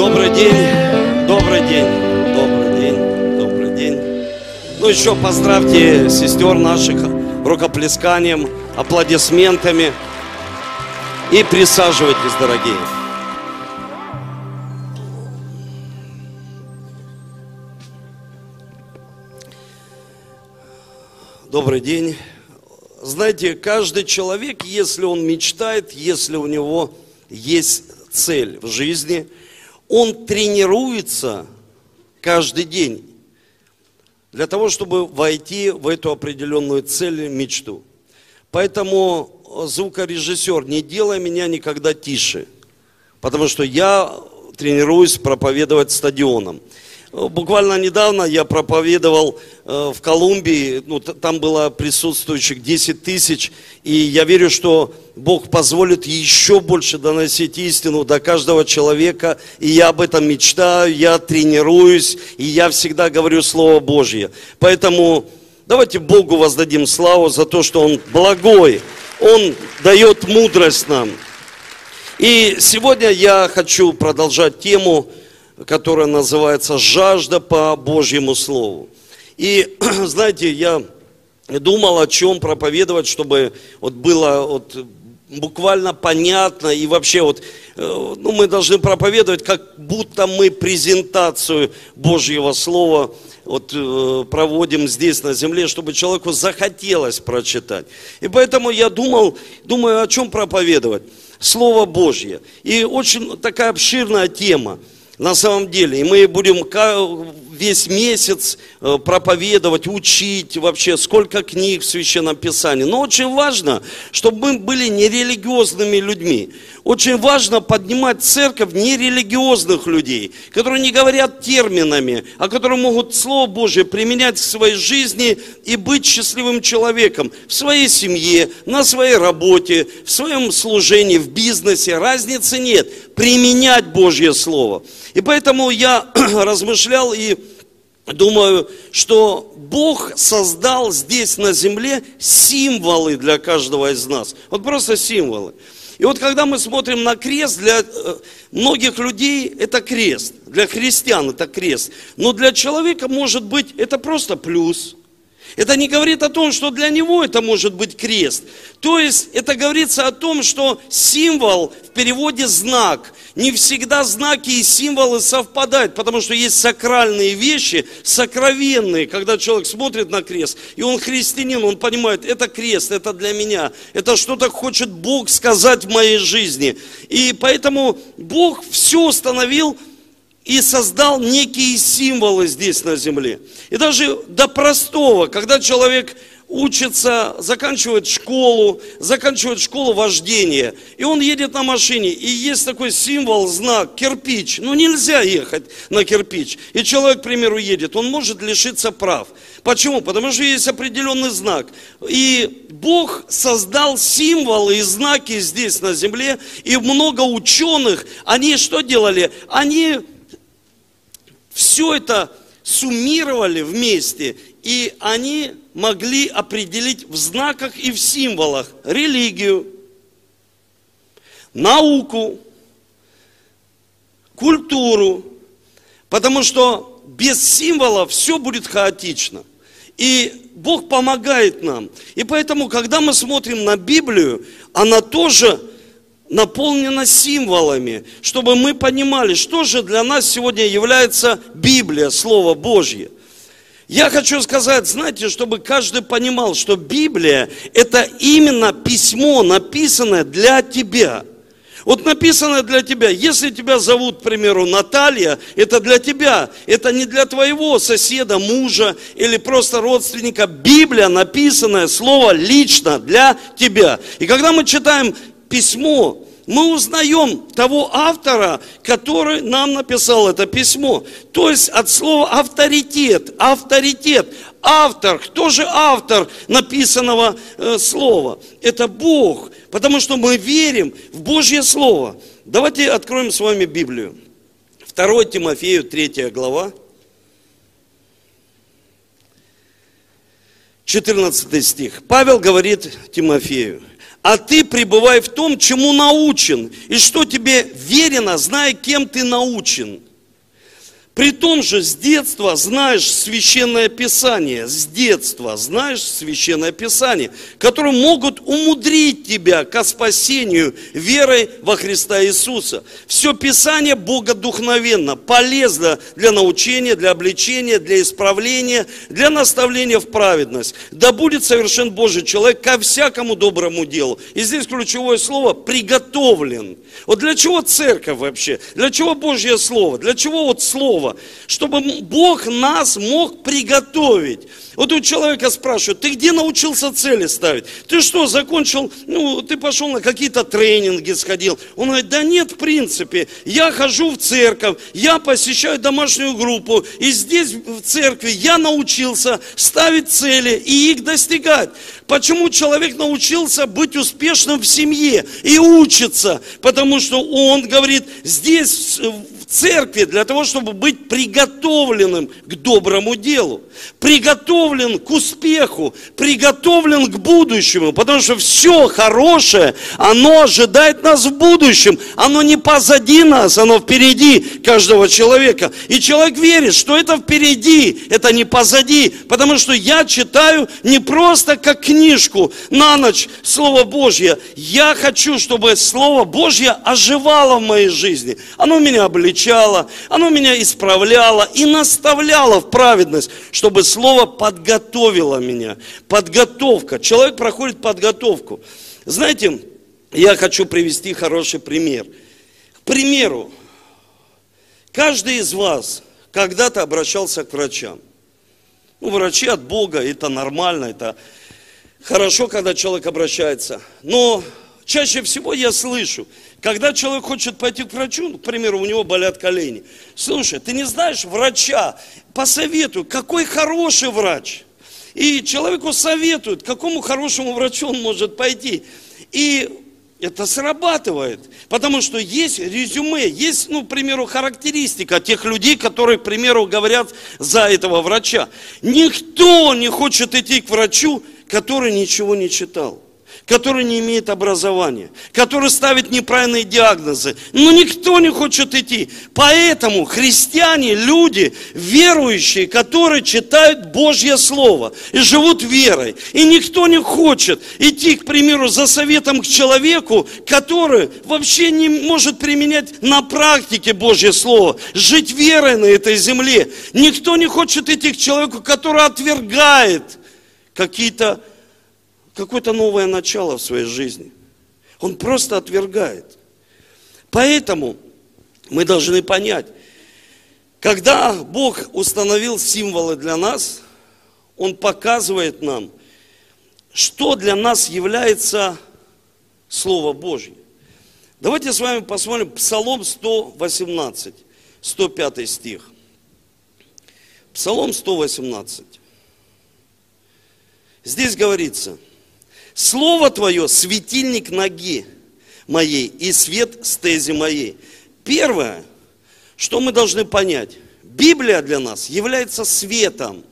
Добрый день, добрый день, добрый день, добрый день. Ну еще поздравьте сестер наших рукоплесканием, аплодисментами. И присаживайтесь, дорогие. Добрый день. Знаете, каждый человек, если он мечтает, если у него есть цель в жизни, он тренируется каждый день для того, чтобы войти в эту определенную цель, мечту. Поэтому звукорежиссер, не делай меня никогда тише, потому что я тренируюсь проповедовать стадионом. Буквально недавно я проповедовал э, в Колумбии, ну, там было присутствующих 10 тысяч, и я верю, что Бог позволит еще больше доносить истину до каждого человека, и я об этом мечтаю, я тренируюсь, и я всегда говорю Слово Божье. Поэтому давайте Богу воздадим славу за то, что Он благой, Он дает мудрость нам. И сегодня я хочу продолжать тему, которая называется «Жажда по Божьему Слову». И, знаете, я думал, о чем проповедовать, чтобы вот было вот буквально понятно и вообще вот, э, ну, мы должны проповедовать, как будто мы презентацию Божьего Слова вот, э, проводим здесь на земле, чтобы человеку захотелось прочитать. И поэтому я думал, думаю, о чем проповедовать. Слово Божье. И очень такая обширная тема на самом деле. И мы будем весь месяц э, проповедовать, учить вообще, сколько книг в Священном Писании. Но очень важно, чтобы мы были нерелигиозными людьми. Очень важно поднимать церковь нерелигиозных людей, которые не говорят терминами, а которые могут Слово Божье применять в своей жизни и быть счастливым человеком в своей семье, на своей работе, в своем служении, в бизнесе. Разницы нет. Применять Божье Слово. И поэтому я размышлял и думаю, что Бог создал здесь на земле символы для каждого из нас. Вот просто символы. И вот когда мы смотрим на крест, для э, многих людей это крест, для христиан это крест. Но для человека может быть это просто плюс – это не говорит о том, что для него это может быть крест. То есть это говорится о том, что символ в переводе знак. Не всегда знаки и символы совпадают, потому что есть сакральные вещи, сокровенные, когда человек смотрит на крест, и он христианин, он понимает, это крест, это для меня, это что-то хочет Бог сказать в моей жизни. И поэтому Бог все установил и создал некие символы здесь на земле. И даже до простого, когда человек учится, заканчивает школу, заканчивает школу вождения, и он едет на машине, и есть такой символ, знак, кирпич. Ну нельзя ехать на кирпич. И человек, к примеру, едет, он может лишиться прав. Почему? Потому что есть определенный знак. И Бог создал символы и знаки здесь на земле, и много ученых, они что делали? Они все это суммировали вместе, и они могли определить в знаках и в символах религию, науку, культуру, потому что без символов все будет хаотично. И Бог помогает нам. И поэтому, когда мы смотрим на Библию, она тоже наполнена символами, чтобы мы понимали, что же для нас сегодня является Библия, Слово Божье. Я хочу сказать, знаете, чтобы каждый понимал, что Библия – это именно письмо, написанное для тебя. Вот написано для тебя, если тебя зовут, к примеру, Наталья, это для тебя, это не для твоего соседа, мужа или просто родственника. Библия, написанное слово лично для тебя. И когда мы читаем письмо, мы узнаем того автора, который нам написал это письмо. То есть от слова авторитет, авторитет, автор. Кто же автор написанного э, слова? Это Бог, потому что мы верим в Божье Слово. Давайте откроем с вами Библию. 2 Тимофею, 3 глава. 14 стих. Павел говорит Тимофею, а ты пребывай в том, чему научен, и что тебе верено, зная, кем ты научен. При том же с детства знаешь священное писание, с детства знаешь священное писание, которые могут умудрить тебя к спасению верой во Христа Иисуса. Все писание богодухновенно, полезно для научения, для обличения, для исправления, для наставления в праведность. Да будет совершен Божий человек ко всякому доброму делу. И здесь ключевое слово «приготовлен». Вот для чего церковь вообще? Для чего Божье Слово? Для чего вот Слово? Чтобы Бог нас мог приготовить. Вот у человека спрашивают, ты где научился цели ставить? Ты что, закончил, ну, ты пошел на какие-то тренинги, сходил. Он говорит, да нет, в принципе, я хожу в церковь, я посещаю домашнюю группу, и здесь, в церкви, я научился ставить цели и их достигать. Почему человек научился быть успешным в семье и учится? Потому что он говорит, здесь церкви для того, чтобы быть приготовленным к доброму делу, приготовлен к успеху, приготовлен к будущему, потому что все хорошее, оно ожидает нас в будущем, оно не позади нас, оно впереди каждого человека. И человек верит, что это впереди, это не позади, потому что я читаю не просто как книжку на ночь Слово Божье, я хочу, чтобы Слово Божье оживало в моей жизни, оно меня обличает обличало, оно меня исправляло и наставляло в праведность, чтобы слово подготовило меня. Подготовка. Человек проходит подготовку. Знаете, я хочу привести хороший пример. К примеру, каждый из вас когда-то обращался к врачам. Ну, врачи от Бога, это нормально, это хорошо, когда человек обращается. Но чаще всего я слышу, когда человек хочет пойти к врачу, к примеру, у него болят колени. Слушай, ты не знаешь врача, посоветуй, какой хороший врач. И человеку советуют, к какому хорошему врачу он может пойти. И это срабатывает, потому что есть резюме, есть, ну, к примеру, характеристика тех людей, которые, к примеру, говорят за этого врача. Никто не хочет идти к врачу, который ничего не читал который не имеет образования, который ставит неправильные диагнозы. Но никто не хочет идти. Поэтому христиане, люди, верующие, которые читают Божье Слово и живут верой. И никто не хочет идти, к примеру, за советом к человеку, который вообще не может применять на практике Божье Слово, жить верой на этой земле. Никто не хочет идти к человеку, который отвергает какие-то какое-то новое начало в своей жизни. Он просто отвергает. Поэтому мы должны понять, когда Бог установил символы для нас, Он показывает нам, что для нас является Слово Божье. Давайте с вами посмотрим Псалом 118, 105 стих. Псалом 118. Здесь говорится – Слово Твое – светильник ноги моей и свет стези моей. Первое, что мы должны понять, Библия для нас является светом –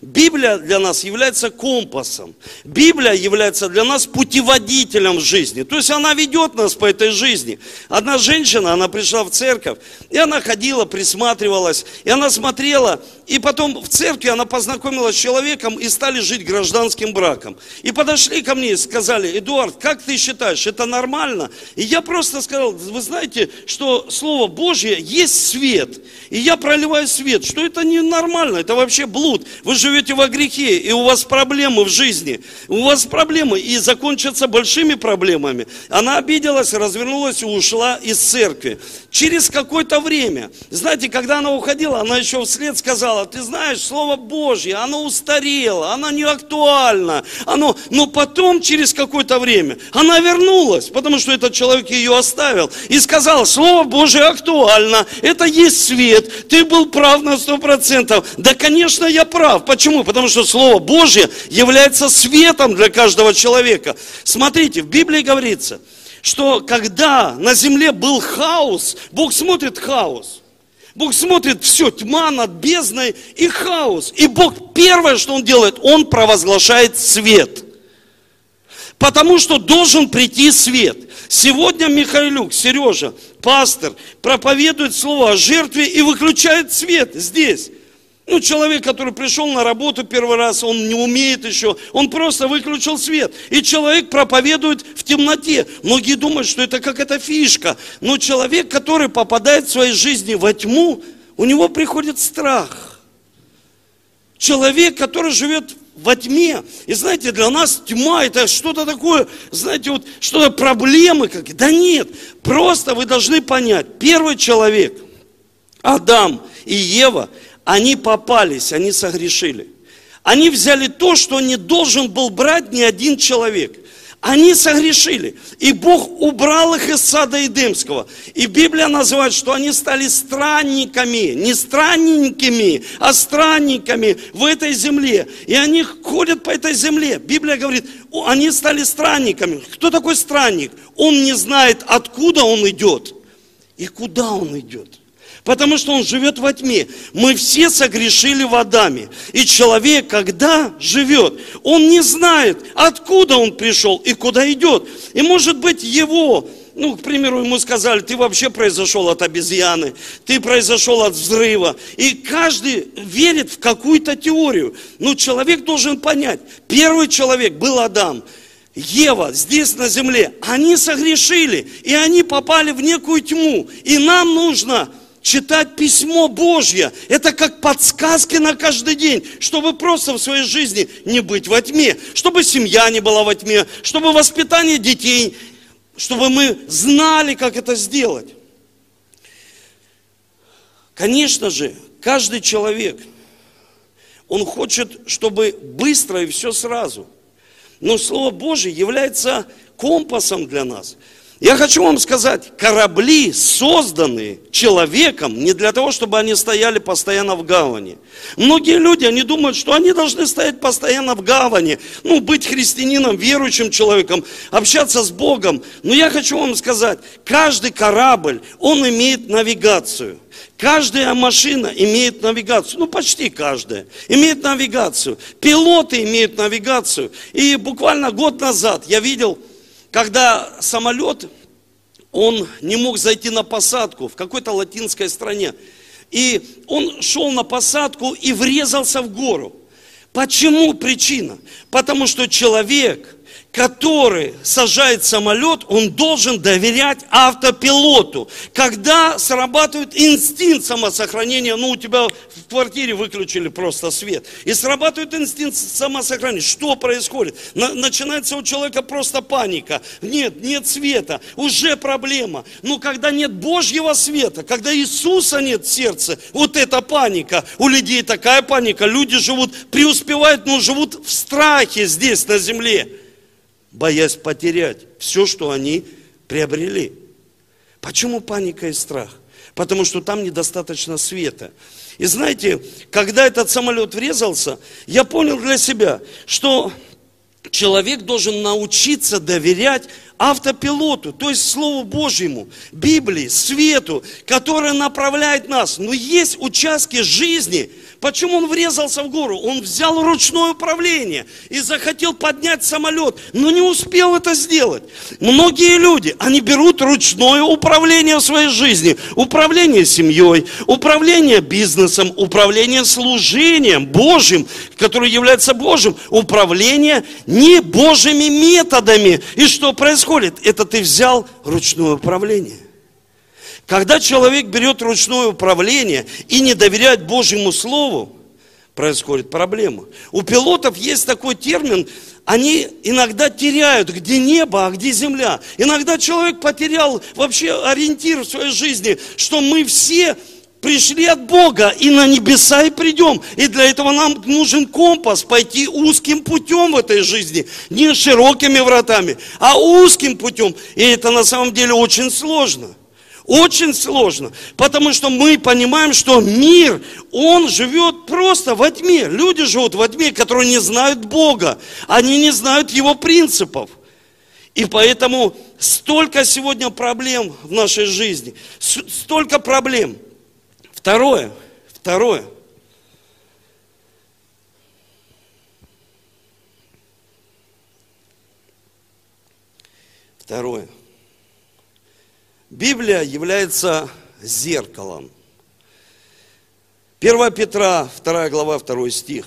Библия для нас является компасом. Библия является для нас путеводителем жизни. То есть она ведет нас по этой жизни. Одна женщина, она пришла в церковь, и она ходила, присматривалась, и она смотрела, и потом в церкви она познакомилась с человеком и стали жить гражданским браком. И подошли ко мне и сказали, Эдуард, как ты считаешь, это нормально? И я просто сказал, вы знаете, что Слово Божье есть свет. И я проливаю свет, что это не нормально, это вообще блуд. Вы живете во грехе, и у вас проблемы в жизни, у вас проблемы, и закончатся большими проблемами. Она обиделась, развернулась и ушла из церкви. Через какое-то время, знаете, когда она уходила, она еще вслед сказала, ты знаешь, Слово Божье, оно устарело, оно не актуально, оно... но потом, через какое-то время, она вернулась, потому что этот человек ее оставил, и сказала, Слово Божье актуально, это есть свет, ты был прав на сто процентов. Да, конечно, я прав. Почему? Потому что Слово Божье является светом для каждого человека. Смотрите, в Библии говорится, что когда на земле был хаос, Бог смотрит хаос. Бог смотрит все, тьма над бездной и хаос. И Бог первое, что Он делает, Он провозглашает свет. Потому что должен прийти свет. Сегодня Михайлюк, Сережа, пастор, проповедует слово о жертве и выключает свет здесь. Ну, человек, который пришел на работу первый раз, он не умеет еще, он просто выключил свет. И человек проповедует в темноте. Многие думают, что это какая-то фишка. Но человек, который попадает в своей жизни во тьму, у него приходит страх. Человек, который живет во тьме. И знаете, для нас тьма это что-то такое, знаете, вот что-то проблемы какие. Да нет, просто вы должны понять, первый человек, Адам и Ева – они попались, они согрешили. Они взяли то, что не должен был брать ни один человек. Они согрешили. И Бог убрал их из сада Эдемского. И Библия называет, что они стали странниками. Не странненькими, а странниками в этой земле. И они ходят по этой земле. Библия говорит, они стали странниками. Кто такой странник? Он не знает, откуда он идет и куда он идет. Потому что он живет во тьме. Мы все согрешили в Адаме. И человек, когда живет, он не знает, откуда он пришел и куда идет. И может быть его ну, к примеру, ему сказали, ты вообще произошел от обезьяны, ты произошел от взрыва. И каждый верит в какую-то теорию. Но человек должен понять, первый человек был Адам, Ева здесь на земле, они согрешили, и они попали в некую тьму. И нам нужно читать письмо Божье. Это как подсказки на каждый день, чтобы просто в своей жизни не быть во тьме, чтобы семья не была во тьме, чтобы воспитание детей, чтобы мы знали, как это сделать. Конечно же, каждый человек, он хочет, чтобы быстро и все сразу. Но Слово Божье является компасом для нас – я хочу вам сказать, корабли созданы человеком не для того, чтобы они стояли постоянно в гавани. Многие люди, они думают, что они должны стоять постоянно в гавани, ну, быть христианином, верующим человеком, общаться с Богом. Но я хочу вам сказать, каждый корабль, он имеет навигацию. Каждая машина имеет навигацию, ну почти каждая, имеет навигацию. Пилоты имеют навигацию. И буквально год назад я видел когда самолет, он не мог зайти на посадку в какой-то латинской стране. И он шел на посадку и врезался в гору. Почему причина? Потому что человек который сажает самолет, он должен доверять автопилоту. Когда срабатывает инстинкт самосохранения, ну у тебя в квартире выключили просто свет, и срабатывает инстинкт самосохранения, что происходит? На, начинается у человека просто паника. Нет, нет света, уже проблема. Но когда нет Божьего света, когда Иисуса нет в сердце, вот эта паника. У людей такая паника, люди живут, преуспевают, но живут в страхе здесь на земле боясь потерять все, что они приобрели. Почему паника и страх? Потому что там недостаточно света. И знаете, когда этот самолет врезался, я понял для себя, что человек должен научиться доверять автопилоту, то есть Слову Божьему, Библии, свету, который направляет нас. Но есть участки жизни, Почему он врезался в гору? Он взял ручное управление и захотел поднять самолет, но не успел это сделать. Многие люди, они берут ручное управление в своей жизни. Управление семьей, управление бизнесом, управление служением Божьим, которое является Божьим, управление не Божьими методами. И что происходит? Это ты взял ручное управление. Когда человек берет ручное управление и не доверяет Божьему Слову, происходит проблема. У пилотов есть такой термин, они иногда теряют, где небо, а где земля. Иногда человек потерял вообще ориентир в своей жизни, что мы все пришли от Бога и на небеса и придем. И для этого нам нужен компас, пойти узким путем в этой жизни. Не широкими вратами, а узким путем. И это на самом деле очень сложно. Очень сложно, потому что мы понимаем, что мир, он живет просто во тьме. Люди живут во тьме, которые не знают Бога, они не знают Его принципов. И поэтому столько сегодня проблем в нашей жизни, столько проблем. Второе, второе. Второе. Библия является зеркалом. 1 Петра, 2 глава, 2 стих.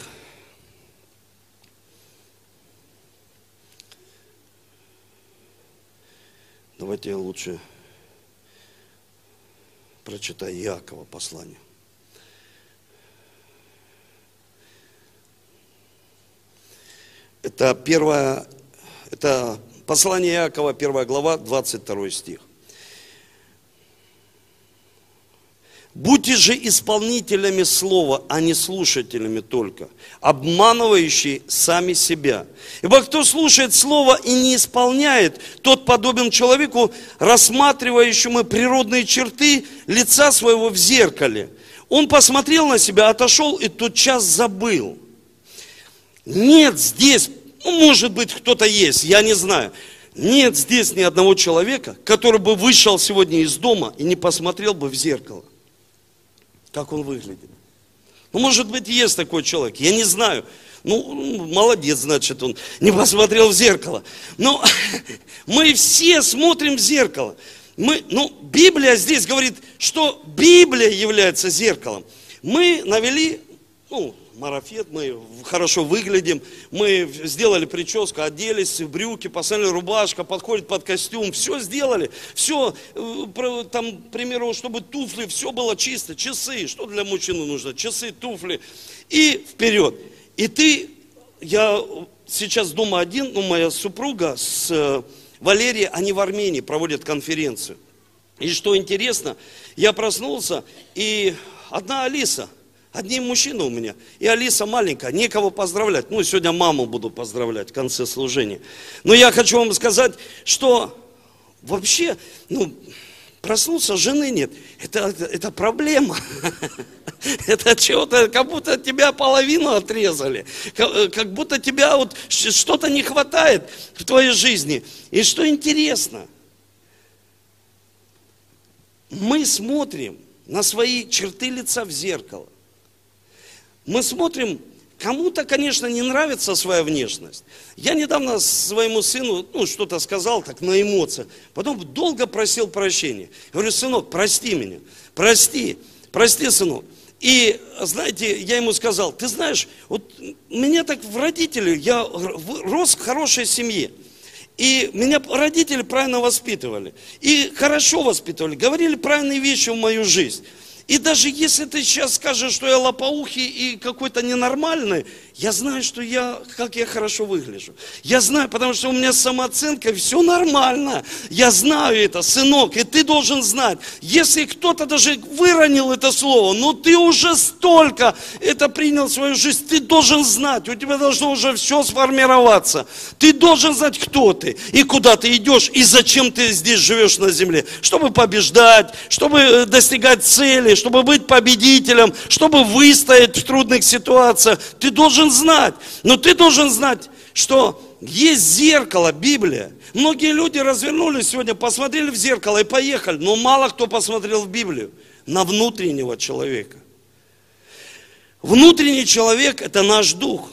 Давайте я лучше прочитаю Иакова послание. Это первое, это послание Иакова, первая глава, 22 стих. Будьте же исполнителями слова, а не слушателями только, обманывающие сами себя. Ибо кто слушает слово и не исполняет, тот подобен человеку, рассматривающему природные черты лица своего в зеркале. Он посмотрел на себя, отошел и тот час забыл. Нет здесь, ну, может быть, кто-то есть, я не знаю. Нет здесь ни одного человека, который бы вышел сегодня из дома и не посмотрел бы в зеркало как он выглядит. Ну, может быть, есть такой человек, я не знаю. Ну, молодец, значит, он не посмотрел в зеркало. Но мы все смотрим в зеркало. Мы, ну, Библия здесь говорит, что Библия является зеркалом. Мы навели, ну, марафет, мы хорошо выглядим, мы сделали прическу, оделись брюки, посмотрели рубашка, подходит под костюм, все сделали, все, э, там, к примеру, чтобы туфли, все было чисто, часы, что для мужчины нужно, часы, туфли, и вперед. И ты, я сейчас дома один, ну, моя супруга с э, Валерией, они в Армении проводят конференцию. И что интересно, я проснулся, и одна Алиса – Одни мужчины у меня. И Алиса маленькая, некого поздравлять. Ну, сегодня маму буду поздравлять в конце служения. Но я хочу вам сказать, что вообще, ну, проснулся, жены нет. Это, это, это проблема. Это чего-то, как будто тебя половину отрезали. Как будто тебя вот что-то не хватает в твоей жизни. И что интересно, мы смотрим на свои черты лица в зеркало. Мы смотрим, кому-то, конечно, не нравится своя внешность. Я недавно своему сыну, ну, что-то сказал так на эмоциях, потом долго просил прощения. говорю, сынок, прости меня, прости, прости, сынок. И, знаете, я ему сказал, ты знаешь, вот меня так в родители, я рос в хорошей семье. И меня родители правильно воспитывали. И хорошо воспитывали, говорили правильные вещи в мою жизнь. И даже если ты сейчас скажешь, что я лопоухий и какой-то ненормальный, я знаю, что я, как я хорошо выгляжу. Я знаю, потому что у меня самооценка, все нормально. Я знаю это, сынок, и ты должен знать. Если кто-то даже выронил это слово, но ты уже столько это принял в свою жизнь, ты должен знать, у тебя должно уже все сформироваться. Ты должен знать, кто ты, и куда ты идешь, и зачем ты здесь живешь на земле. Чтобы побеждать, чтобы э, достигать цели, чтобы быть победителем, чтобы выстоять в трудных ситуациях. Ты должен знать. Но ты должен знать, что есть зеркало, Библия. Многие люди развернулись сегодня, посмотрели в зеркало и поехали. Но мало кто посмотрел в Библию на внутреннего человека. Внутренний человек – это наш дух,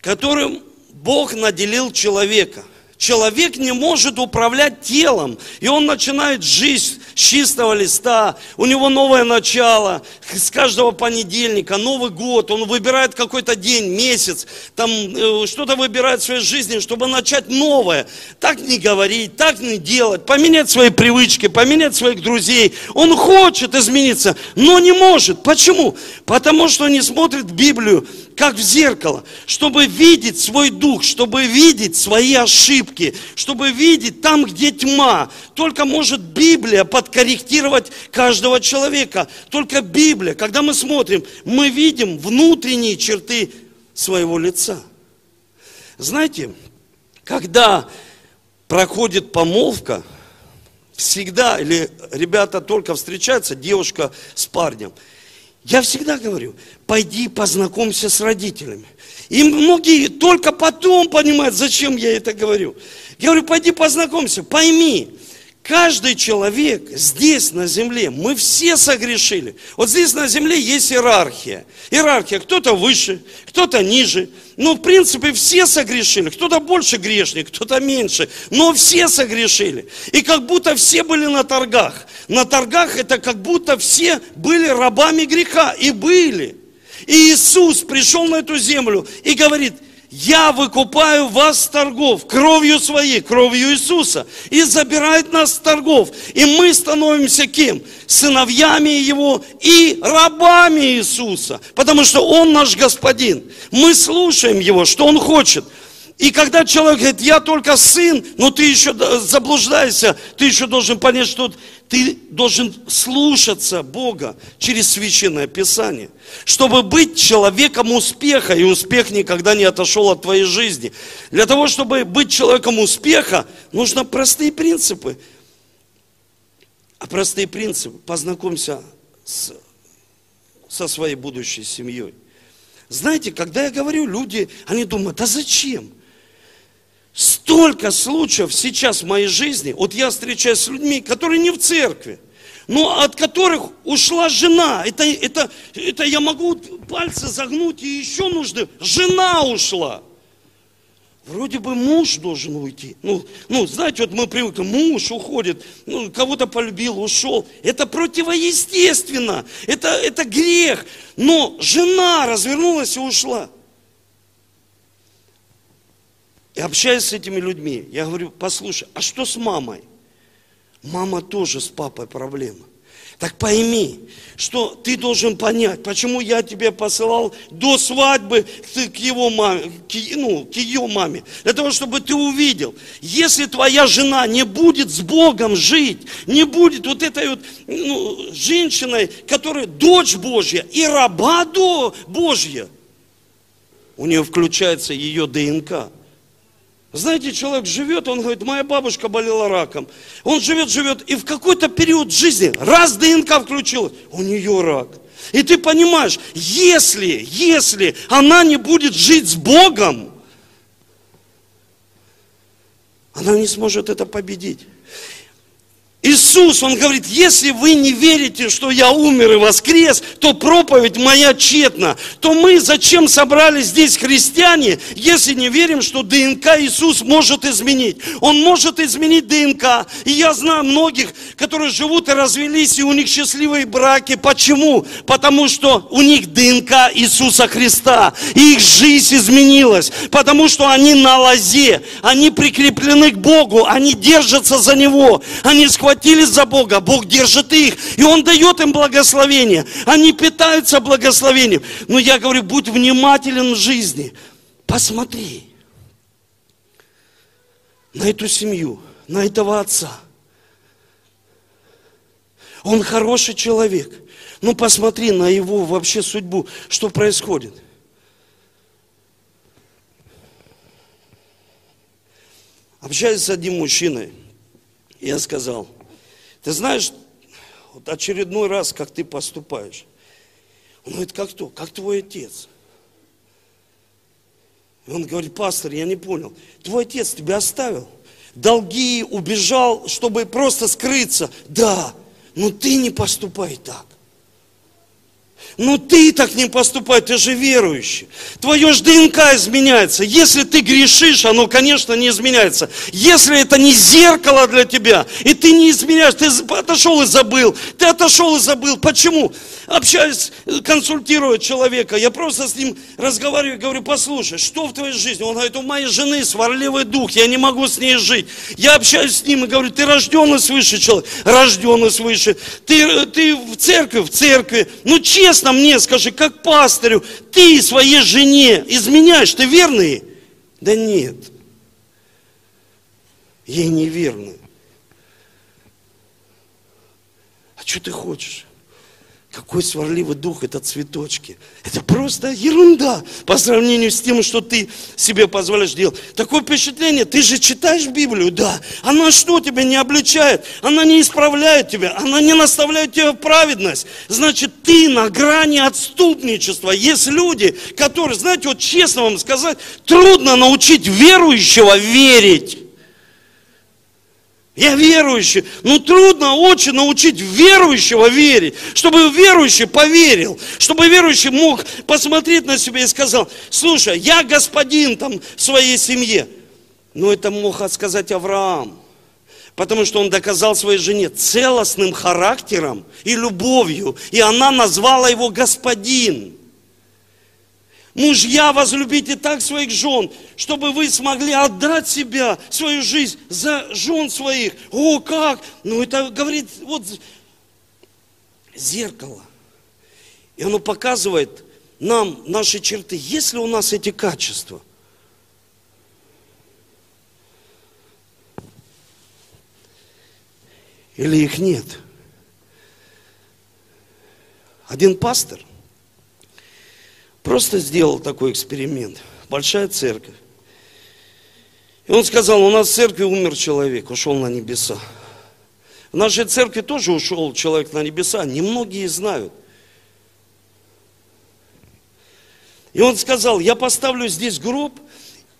которым Бог наделил человека – Человек не может управлять телом, и он начинает жизнь с чистого листа, у него новое начало, с каждого понедельника, Новый год, он выбирает какой-то день, месяц, там э, что-то выбирает в своей жизни, чтобы начать новое. Так не говорить, так не делать, поменять свои привычки, поменять своих друзей. Он хочет измениться, но не может. Почему? Потому что не смотрит Библию, как в зеркало, чтобы видеть свой дух, чтобы видеть свои ошибки, чтобы видеть там, где тьма. Только может Библия подкорректировать каждого человека. Только Библия, когда мы смотрим, мы видим внутренние черты своего лица. Знаете, когда проходит помолвка, всегда, или ребята только встречаются, девушка с парнем – я всегда говорю, пойди познакомься с родителями. И многие только потом понимают, зачем я это говорю. Я говорю, пойди познакомься, пойми, Каждый человек здесь на земле, мы все согрешили. Вот здесь на земле есть иерархия. Иерархия, кто-то выше, кто-то ниже. Но в принципе все согрешили. Кто-то больше грешник, кто-то меньше. Но все согрешили. И как будто все были на торгах. На торгах это как будто все были рабами греха. И были. И Иисус пришел на эту землю и говорит, я выкупаю вас с торгов кровью своей, кровью Иисуса. И забирает нас с торгов. И мы становимся кем? Сыновьями Его и рабами Иисуса. Потому что Он наш Господин. Мы слушаем Его, что Он хочет. И когда человек говорит, я только сын, но ты еще заблуждаешься, ты еще должен понять, что ты должен слушаться Бога через Священное Писание, чтобы быть человеком успеха, и успех никогда не отошел от твоей жизни. Для того, чтобы быть человеком успеха, нужно простые принципы. А простые принципы, познакомься с, со своей будущей семьей. Знаете, когда я говорю, люди, они думают, а зачем? Столько случаев сейчас в моей жизни, вот я встречаюсь с людьми, которые не в церкви, но от которых ушла жена. Это, это, это я могу пальцы загнуть, и еще нужно. Жена ушла. Вроде бы муж должен уйти. Ну, ну, знаете, вот мы привыкли, муж уходит, ну, кого-то полюбил, ушел. Это противоестественно, это, это грех. Но жена развернулась и ушла. И общаясь с этими людьми, я говорю, послушай, а что с мамой? Мама тоже с папой проблема. Так пойми, что ты должен понять, почему я тебя посылал до свадьбы к его маме, к, ну, к ее маме. Для того, чтобы ты увидел, если твоя жена не будет с Богом жить, не будет вот этой вот ну, женщиной, которая дочь Божья и раба Божья, у нее включается ее ДНК. Знаете, человек живет, он говорит, моя бабушка болела раком. Он живет, живет, и в какой-то период жизни раз ДНК включилась, у нее рак. И ты понимаешь, если, если она не будет жить с Богом, она не сможет это победить. Иисус, Он говорит, если вы не верите, что я умер и воскрес, то проповедь моя тщетна. То мы зачем собрались здесь христиане, если не верим, что ДНК Иисус может изменить? Он может изменить ДНК. И я знаю многих, которые живут и развелись, и у них счастливые браки. Почему? Потому что у них ДНК Иисуса Христа. И их жизнь изменилась. Потому что они на лозе, они прикреплены к Богу, они держатся за Него, они схватили схватились за Бога, Бог держит их, и Он дает им благословение. Они питаются благословением. Но я говорю, будь внимателен в жизни. Посмотри на эту семью, на этого отца. Он хороший человек. Ну посмотри на его вообще судьбу, что происходит. Общаюсь с одним мужчиной, я сказал, ты знаешь, вот очередной раз, как ты поступаешь. Он говорит, как кто? Как твой отец. И он говорит, пастор, я не понял. Твой отец тебя оставил. Долги, убежал, чтобы просто скрыться. Да, но ты не поступай так. Ну ты так не поступай, ты же верующий. Твое же ДНК изменяется. Если ты грешишь, оно, конечно, не изменяется. Если это не зеркало для тебя, и ты не изменяешь, ты отошел и забыл, ты отошел и забыл. Почему? Общаюсь, консультирую человека, я просто с ним разговариваю, говорю, послушай, что в твоей жизни? Он говорит, у моей жены сварливый дух, я не могу с ней жить. Я общаюсь с ним и говорю, ты рожденный свыше человек, рожденный свыше. Ты, ты в церкви, в церкви. Ну честно мне скажи, как пастырю, ты своей жене изменяешь, ты верный? Да нет. Ей неверный. А что ты хочешь? Какой сварливый дух, это цветочки. Это просто ерунда по сравнению с тем, что ты себе позволяешь делать. Такое впечатление, ты же читаешь Библию, да. Она что тебя не обличает? Она не исправляет тебя, она не наставляет тебя в праведность. Значит, ты на грани отступничества. Есть люди, которые, знаете, вот честно вам сказать, трудно научить верующего верить. Я верующий. Ну трудно очень научить верующего верить, чтобы верующий поверил, чтобы верующий мог посмотреть на себя и сказал, слушай, я господин там в своей семье. Но это мог сказать Авраам, потому что он доказал своей жене целостным характером и любовью, и она назвала его господин. Мужья, возлюбите так своих жен, чтобы вы смогли отдать себя, свою жизнь за жен своих. О, как! Ну, это говорит, вот, зеркало. И оно показывает нам наши черты. Есть ли у нас эти качества? Или их нет? Один пастор – Просто сделал такой эксперимент. Большая церковь. И он сказал, у нас в церкви умер человек, ушел на небеса. В нашей церкви тоже ушел человек на небеса, немногие знают. И он сказал, я поставлю здесь гроб,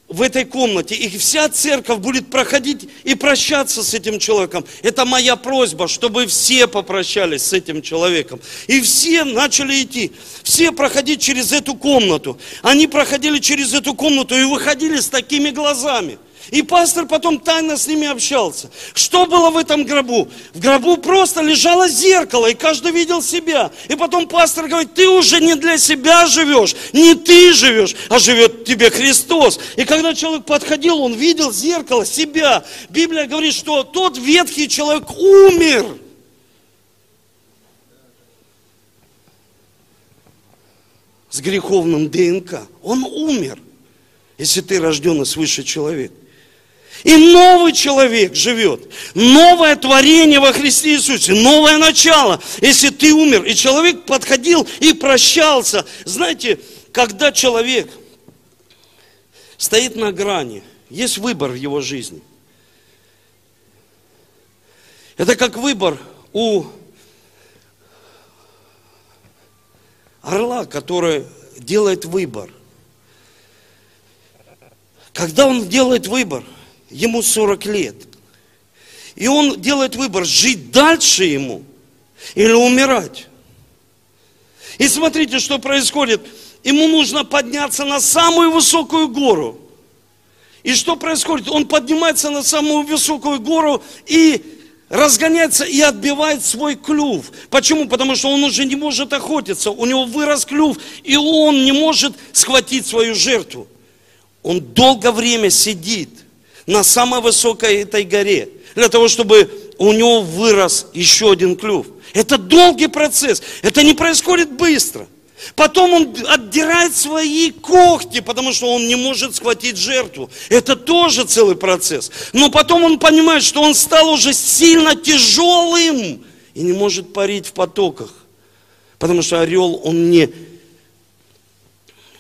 в этой комнате, и вся церковь будет проходить и прощаться с этим человеком. Это моя просьба, чтобы все попрощались с этим человеком. И все начали идти, все проходить через эту комнату. Они проходили через эту комнату и выходили с такими глазами. И пастор потом тайно с ними общался. Что было в этом гробу? В гробу просто лежало зеркало, и каждый видел себя. И потом пастор говорит, ты уже не для себя живешь, не ты живешь, а живет тебе Христос. И когда человек подходил, он видел зеркало, себя. Библия говорит, что тот ветхий человек умер. С греховным ДНК. Он умер, если ты рожденный свыше человек. И новый человек живет. Новое творение во Христе Иисусе. Новое начало. Если ты умер, и человек подходил и прощался. Знаете, когда человек стоит на грани, есть выбор в его жизни. Это как выбор у орла, который делает выбор. Когда он делает выбор – ему 40 лет. И он делает выбор, жить дальше ему или умирать. И смотрите, что происходит. Ему нужно подняться на самую высокую гору. И что происходит? Он поднимается на самую высокую гору и разгоняется и отбивает свой клюв. Почему? Потому что он уже не может охотиться. У него вырос клюв, и он не может схватить свою жертву. Он долгое время сидит – на самой высокой этой горе, для того, чтобы у него вырос еще один клюв. Это долгий процесс, это не происходит быстро. Потом он отдирает свои когти, потому что он не может схватить жертву. Это тоже целый процесс. Но потом он понимает, что он стал уже сильно тяжелым и не может парить в потоках. Потому что орел, он не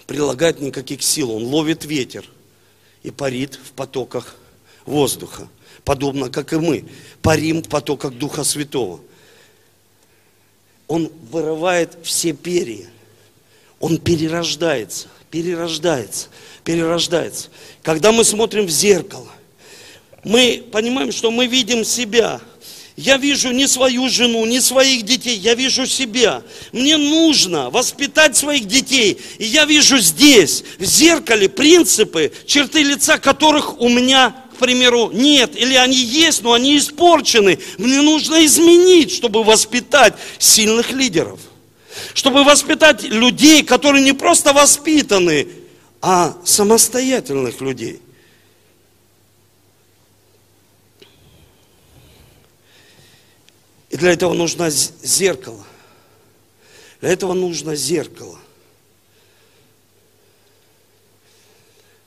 прилагает никаких сил, он ловит ветер и парит в потоках воздуха, подобно как и мы, парим в потоках Духа Святого. Он вырывает все перья, он перерождается, перерождается, перерождается. Когда мы смотрим в зеркало, мы понимаем, что мы видим себя – я вижу не свою жену, не своих детей, я вижу себя. Мне нужно воспитать своих детей. И я вижу здесь, в зеркале, принципы, черты лица которых у меня, к примеру, нет. Или они есть, но они испорчены. Мне нужно изменить, чтобы воспитать сильных лидеров. Чтобы воспитать людей, которые не просто воспитаны, а самостоятельных людей. И для этого нужно зеркало. Для этого нужно зеркало.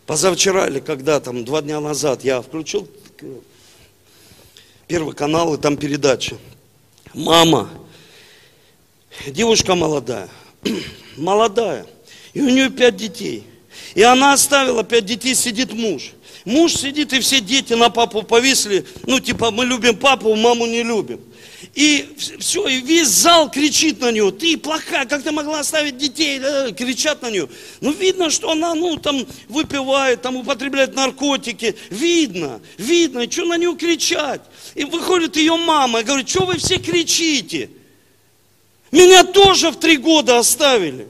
Позавчера или когда там, два дня назад, я включил первый канал, и там передача. Мама, девушка молодая, молодая, и у нее пять детей. И она оставила пять детей, сидит муж. Муж сидит, и все дети на папу повисли. Ну, типа, мы любим папу, маму не любим. И все, и весь зал кричит на нее, ты плохая, как ты могла оставить детей, кричат на нее. Ну, видно, что она, ну, там, выпивает, там, употребляет наркотики. Видно, видно, что на нее кричать? И выходит ее мама и говорит, что вы все кричите? Меня тоже в три года оставили.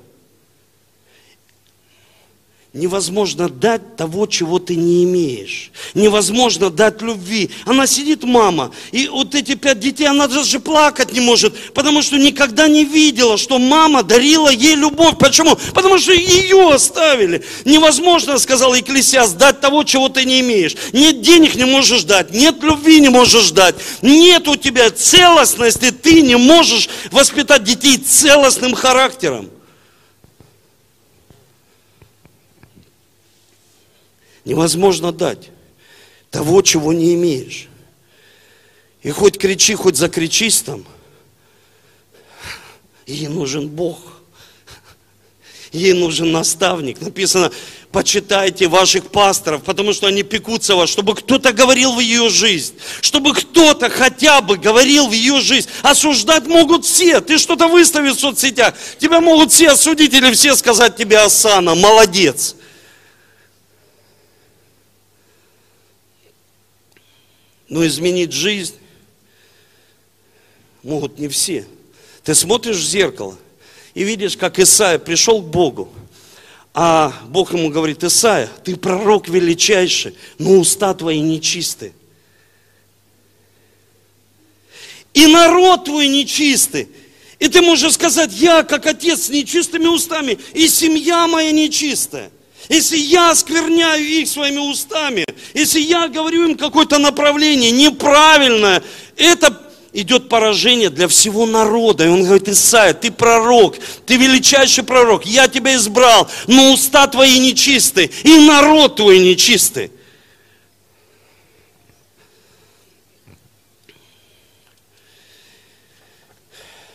Невозможно дать того, чего ты не имеешь. Невозможно дать любви. Она сидит, мама, и вот эти пять детей, она даже плакать не может, потому что никогда не видела, что мама дарила ей любовь. Почему? Потому что ее оставили. Невозможно, сказал Екклесиас, дать того, чего ты не имеешь. Нет денег не можешь дать, нет любви не можешь дать, нет у тебя целостности, ты не можешь воспитать детей целостным характером. Невозможно дать того, чего не имеешь. И хоть кричи, хоть закричись там, ей нужен Бог. Ей нужен наставник. Написано, почитайте ваших пасторов, потому что они пекутся вас, чтобы кто-то говорил в ее жизнь, чтобы кто-то хотя бы говорил в ее жизнь. Осуждать могут все. Ты что-то выставишь в соцсетях, тебя могут все осудить или все сказать тебе, Асана, молодец. Но изменить жизнь могут не все. Ты смотришь в зеркало и видишь, как Исаия пришел к Богу. А Бог ему говорит, Исаия, ты пророк величайший, но уста твои нечистые. И народ твой нечистый. И ты можешь сказать, я как отец с нечистыми устами, и семья моя нечистая. Если я оскверняю их своими устами, если я говорю им какое-то направление неправильное, это идет поражение для всего народа. И он говорит, Исайя, ты пророк, ты величайший пророк, я тебя избрал, но уста твои нечистые, и народ твой нечистый.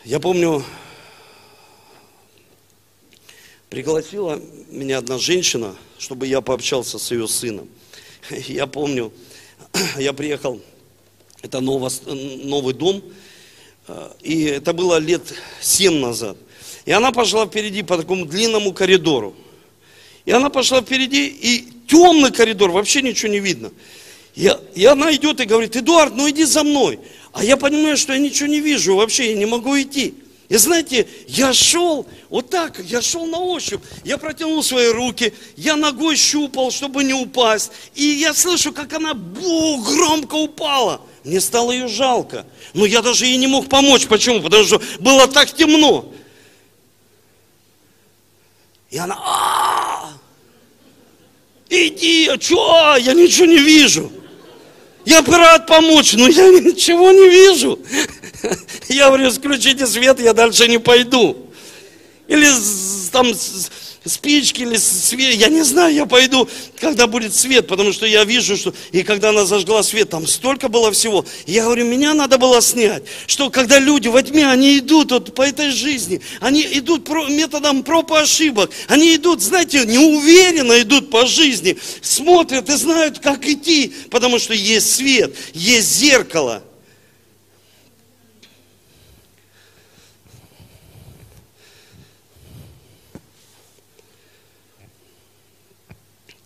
Я помню, Пригласила меня одна женщина, чтобы я пообщался с ее сыном. Я помню, я приехал, это новый дом, э, и это было лет семь назад. И она пошла впереди по такому длинному коридору. И она пошла впереди, и темный коридор, вообще ничего не видно. И, и она идет и говорит, Эдуард, ну иди за мной. А я понимаю, что я ничего не вижу, вообще я не могу идти. И знаете, я шел вот так, я шел на ощупь, я протянул свои руки, я ногой щупал, чтобы не упасть. И я слышу, как она бу, громко упала. Мне стало ее жалко. Но я даже ей не мог помочь. Почему? Потому что было так темно. И она, а, иди, а что? Я ничего не вижу. Я рад помочь, но я ничего не вижу. Я говорю, включите свет, я дальше не пойду. Или там спички или свет, я не знаю, я пойду, когда будет свет, потому что я вижу, что, и когда она зажгла свет, там столько было всего. Я говорю, меня надо было снять, что когда люди во тьме, они идут вот по этой жизни, они идут методом проб и ошибок, они идут, знаете, неуверенно идут по жизни, смотрят и знают, как идти, потому что есть свет, есть зеркало.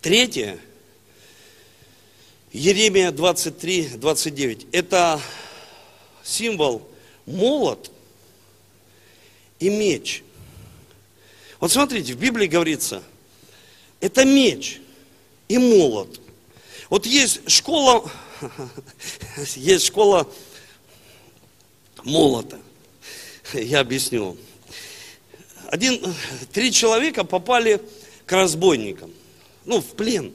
Третье, Еремия 23, 29. Это символ молот и меч. Вот смотрите, в Библии говорится, это меч и молот. Вот есть школа, есть школа молота. Я объясню. Один, три человека попали к разбойникам ну, в плен.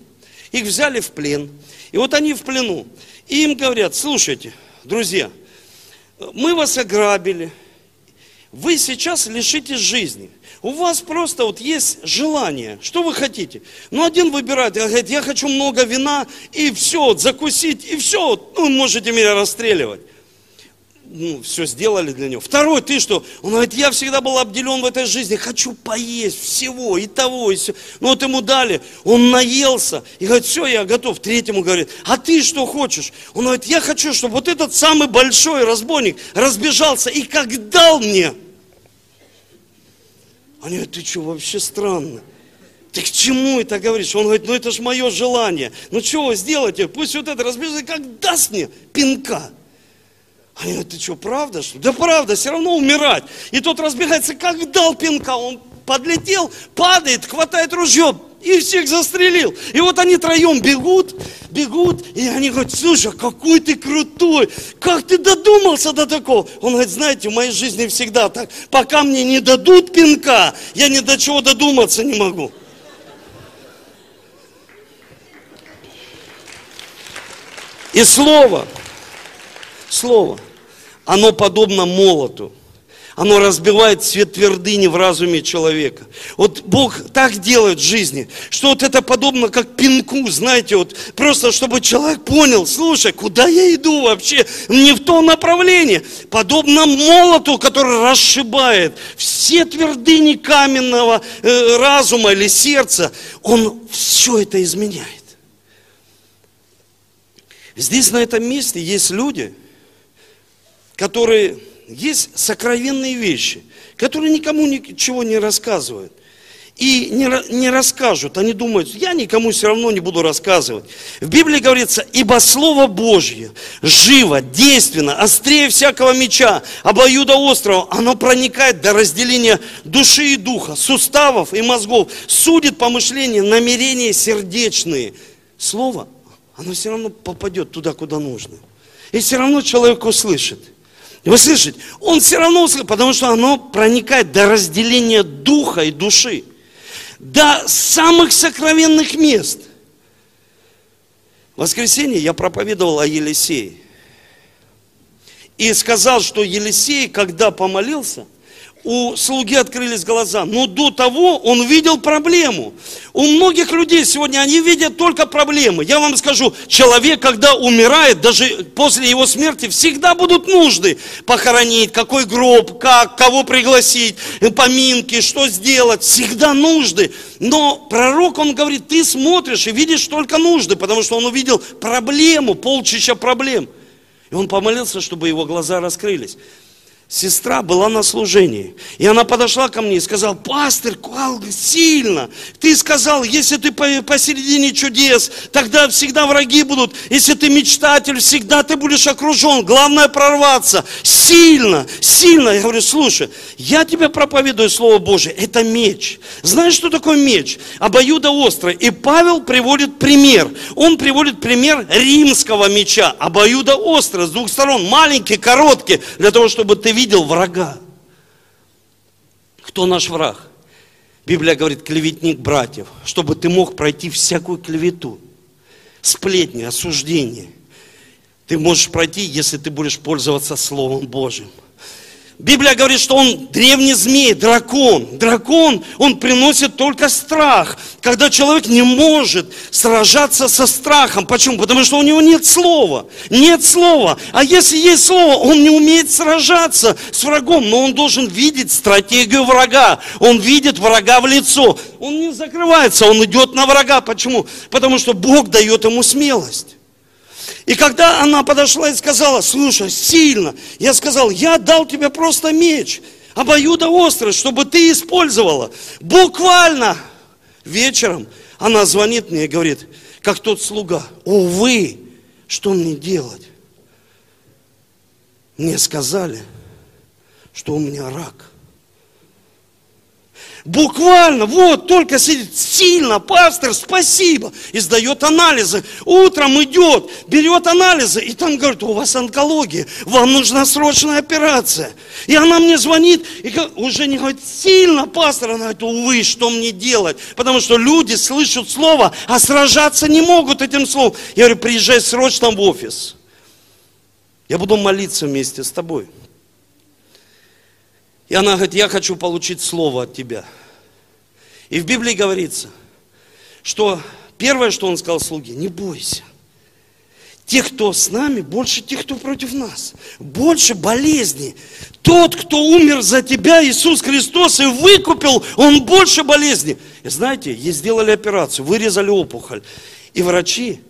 Их взяли в плен. И вот они в плену. И им говорят, слушайте, друзья, мы вас ограбили, вы сейчас лишитесь жизни. У вас просто вот есть желание, что вы хотите. Ну, один выбирает, говорит, я хочу много вина, и все, закусить, и все, ну, можете меня расстреливать. Ну, все сделали для него. Второй, ты что? Он говорит, я всегда был обделен в этой жизни, хочу поесть всего, и того, и все. Ну вот ему дали, он наелся, и говорит, все, я готов. Третьему говорит, а ты что хочешь? Он говорит, я хочу, чтобы вот этот самый большой разбойник разбежался, и как дал мне. Они говорят, ты что, вообще странно. Ты к чему это говоришь? Он говорит, ну это же мое желание. Ну что вы сделаете? Пусть вот это разбежится, как даст мне пинка. Они говорят, ты что, правда что Да правда, все равно умирать. И тот разбегается, как дал пинка. Он подлетел, падает, хватает ружье и всех застрелил. И вот они троем бегут, бегут, и они говорят, слушай, какой ты крутой, как ты додумался до такого? Он говорит, знаете, в моей жизни всегда так, пока мне не дадут пинка, я ни до чего додуматься не могу. И слово, слово, оно подобно молоту. Оно разбивает цвет твердыни в разуме человека. Вот Бог так делает в жизни, что вот это подобно как пинку, знаете, вот просто чтобы человек понял, слушай, куда я иду вообще, не в то направление. Подобно молоту, который расшибает все твердыни каменного э, разума или сердца, он все это изменяет. Здесь, на этом месте, есть люди, которые, есть сокровенные вещи, которые никому ничего не рассказывают. И не, не расскажут, они думают, я никому все равно не буду рассказывать. В Библии говорится, ибо Слово Божье живо, действенно, острее всякого меча, обоюда острова, оно проникает до разделения души и духа, суставов и мозгов, судит помышления, намерения сердечные. Слово оно все равно попадет туда, куда нужно. И все равно человек услышит. Вы слышите? Он все равно услышит, потому что оно проникает до разделения духа и души. До самых сокровенных мест. В воскресенье я проповедовал о Елисее. И сказал, что Елисей, когда помолился, у слуги открылись глаза. Но до того он видел проблему. У многих людей сегодня они видят только проблемы. Я вам скажу, человек, когда умирает, даже после его смерти, всегда будут нужды. Похоронить, какой гроб, как, кого пригласить, поминки, что сделать. Всегда нужды. Но пророк, он говорит, ты смотришь и видишь только нужды, потому что он увидел проблему, полчища проблем. И он помолился, чтобы его глаза раскрылись. Сестра была на служении. И она подошла ко мне и сказала, пастор, сильно. Ты сказал, если ты посередине чудес, тогда всегда враги будут. Если ты мечтатель, всегда ты будешь окружен. Главное прорваться. Сильно, сильно. Я говорю, слушай, я тебе проповедую Слово Божие. Это меч. Знаешь, что такое меч? Обоюдо острый. И Павел приводит пример. Он приводит пример римского меча. Обоюдо острый, с двух сторон. Маленький, короткий. Для того, чтобы ты видел врага. Кто наш враг? Библия говорит, клеветник братьев, чтобы ты мог пройти всякую клевету, сплетни, осуждение. Ты можешь пройти, если ты будешь пользоваться Словом Божьим. Библия говорит, что он древний змей, дракон. Дракон, он приносит только страх. Когда человек не может сражаться со страхом. Почему? Потому что у него нет слова. Нет слова. А если есть слово, он не умеет сражаться с врагом. Но он должен видеть стратегию врага. Он видит врага в лицо. Он не закрывается, он идет на врага. Почему? Потому что Бог дает ему смелость. И когда она подошла и сказала, слушай, сильно, я сказал, я дал тебе просто меч, обоюдо острый, чтобы ты использовала. Буквально вечером она звонит мне и говорит, как тот слуга, увы, что мне делать? Мне сказали, что у меня рак. Буквально, вот, только сидит сильно, пастор, спасибо, и сдает анализы. Утром идет, берет анализы, и там говорит, у вас онкология, вам нужна срочная операция. И она мне звонит, и уже не говорит, сильно, пастор, она говорит, увы, что мне делать? Потому что люди слышат слово, а сражаться не могут этим словом. Я говорю, приезжай срочно в офис. Я буду молиться вместе с тобой. И она говорит, я хочу получить слово от тебя. И в Библии говорится, что первое, что он сказал слуге, не бойся. Тех, кто с нами, больше тех, кто против нас. Больше болезней. Тот, кто умер за тебя, Иисус Христос, и выкупил, он больше болезней. И знаете, ей сделали операцию, вырезали опухоль. И врачи,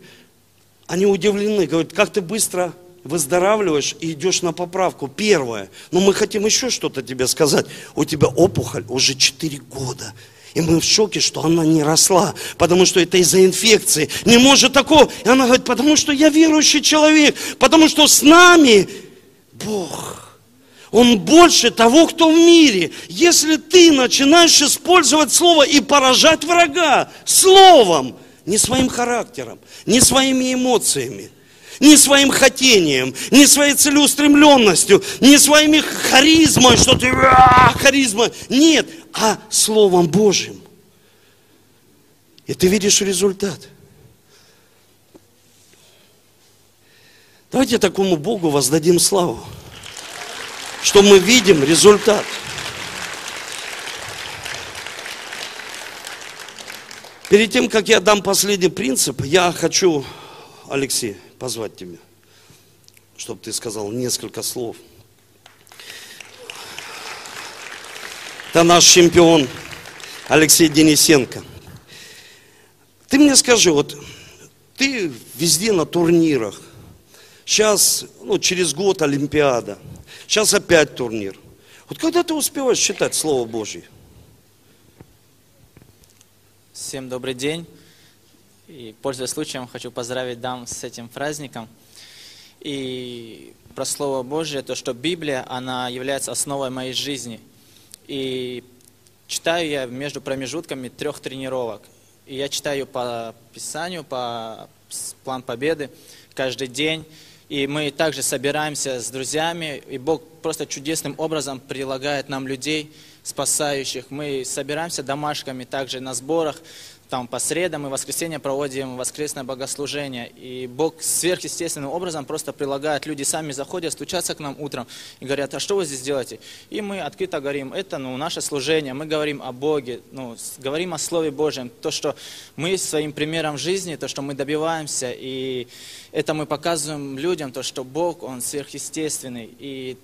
они удивлены, говорят, как ты быстро выздоравливаешь и идешь на поправку. Первое. Но мы хотим еще что-то тебе сказать. У тебя опухоль уже 4 года. И мы в шоке, что она не росла, потому что это из-за инфекции. Не может такого. И она говорит, потому что я верующий человек, потому что с нами Бог. Он больше того, кто в мире. Если ты начинаешь использовать слово и поражать врага словом, не своим характером, не своими эмоциями, не своим хотением, не своей целеустремленностью, не своими харизмой, что ты а, харизма. Нет, а Словом Божьим. И ты видишь результат. Давайте такому Богу воздадим славу, что мы видим результат. Перед тем, как я дам последний принцип, я хочу, Алексей, позвать тебя, чтобы ты сказал несколько слов. Это наш чемпион Алексей Денисенко. Ты мне скажи, вот ты везде на турнирах. Сейчас, ну, через год Олимпиада. Сейчас опять турнир. Вот когда ты успеваешь читать Слово Божье? Всем добрый день. И, пользуясь случаем, хочу поздравить дам с этим праздником. И про Слово Божье, то, что Библия, она является основой моей жизни – и читаю я между промежутками трех тренировок. И я читаю по Писанию, по план победы каждый день. И мы также собираемся с друзьями, и Бог просто чудесным образом прилагает нам людей, спасающих. Мы собираемся домашками также на сборах, там по средам и воскресеньям проводим воскресное богослужение. И Бог сверхъестественным образом просто прилагает, люди сами заходят, стучатся к нам утром и говорят, а что вы здесь делаете? И мы открыто говорим, это ну, наше служение, мы говорим о Боге, ну, говорим о Слове Божьем, то, что мы своим примером жизни, то, что мы добиваемся, и это мы показываем людям, то, что Бог, Он сверхъестественный, и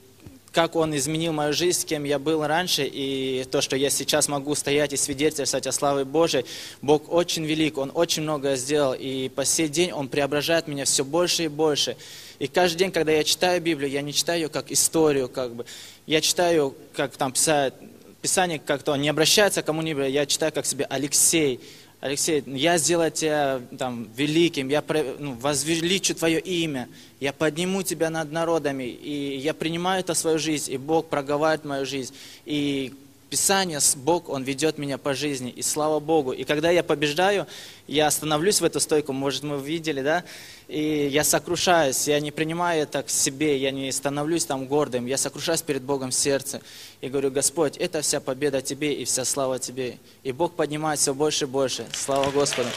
как Он изменил мою жизнь, кем я был раньше, и то, что я сейчас могу стоять и свидетельствовать о славе Божией. Бог очень велик, Он очень многое сделал, и по сей день Он преображает меня все больше и больше. И каждый день, когда я читаю Библию, я не читаю ее как историю, как бы. Я читаю, как там писает, Писание как-то не обращается к кому-нибудь, я читаю как себе Алексей, Алексей, я сделаю тебя там, великим, я ну, возвеличу твое имя, я подниму тебя над народами, и я принимаю это в свою жизнь, и Бог проговаривает мою жизнь. И Писание, Бог, Он ведет меня по жизни, и слава Богу. И когда я побеждаю, я становлюсь в эту стойку, может, мы видели, да, и я сокрушаюсь, я не принимаю это к себе, я не становлюсь там гордым, я сокрушаюсь перед Богом в сердце. И говорю, Господь, это вся победа Тебе и вся слава Тебе. И Бог поднимает все больше и больше. Слава Господу.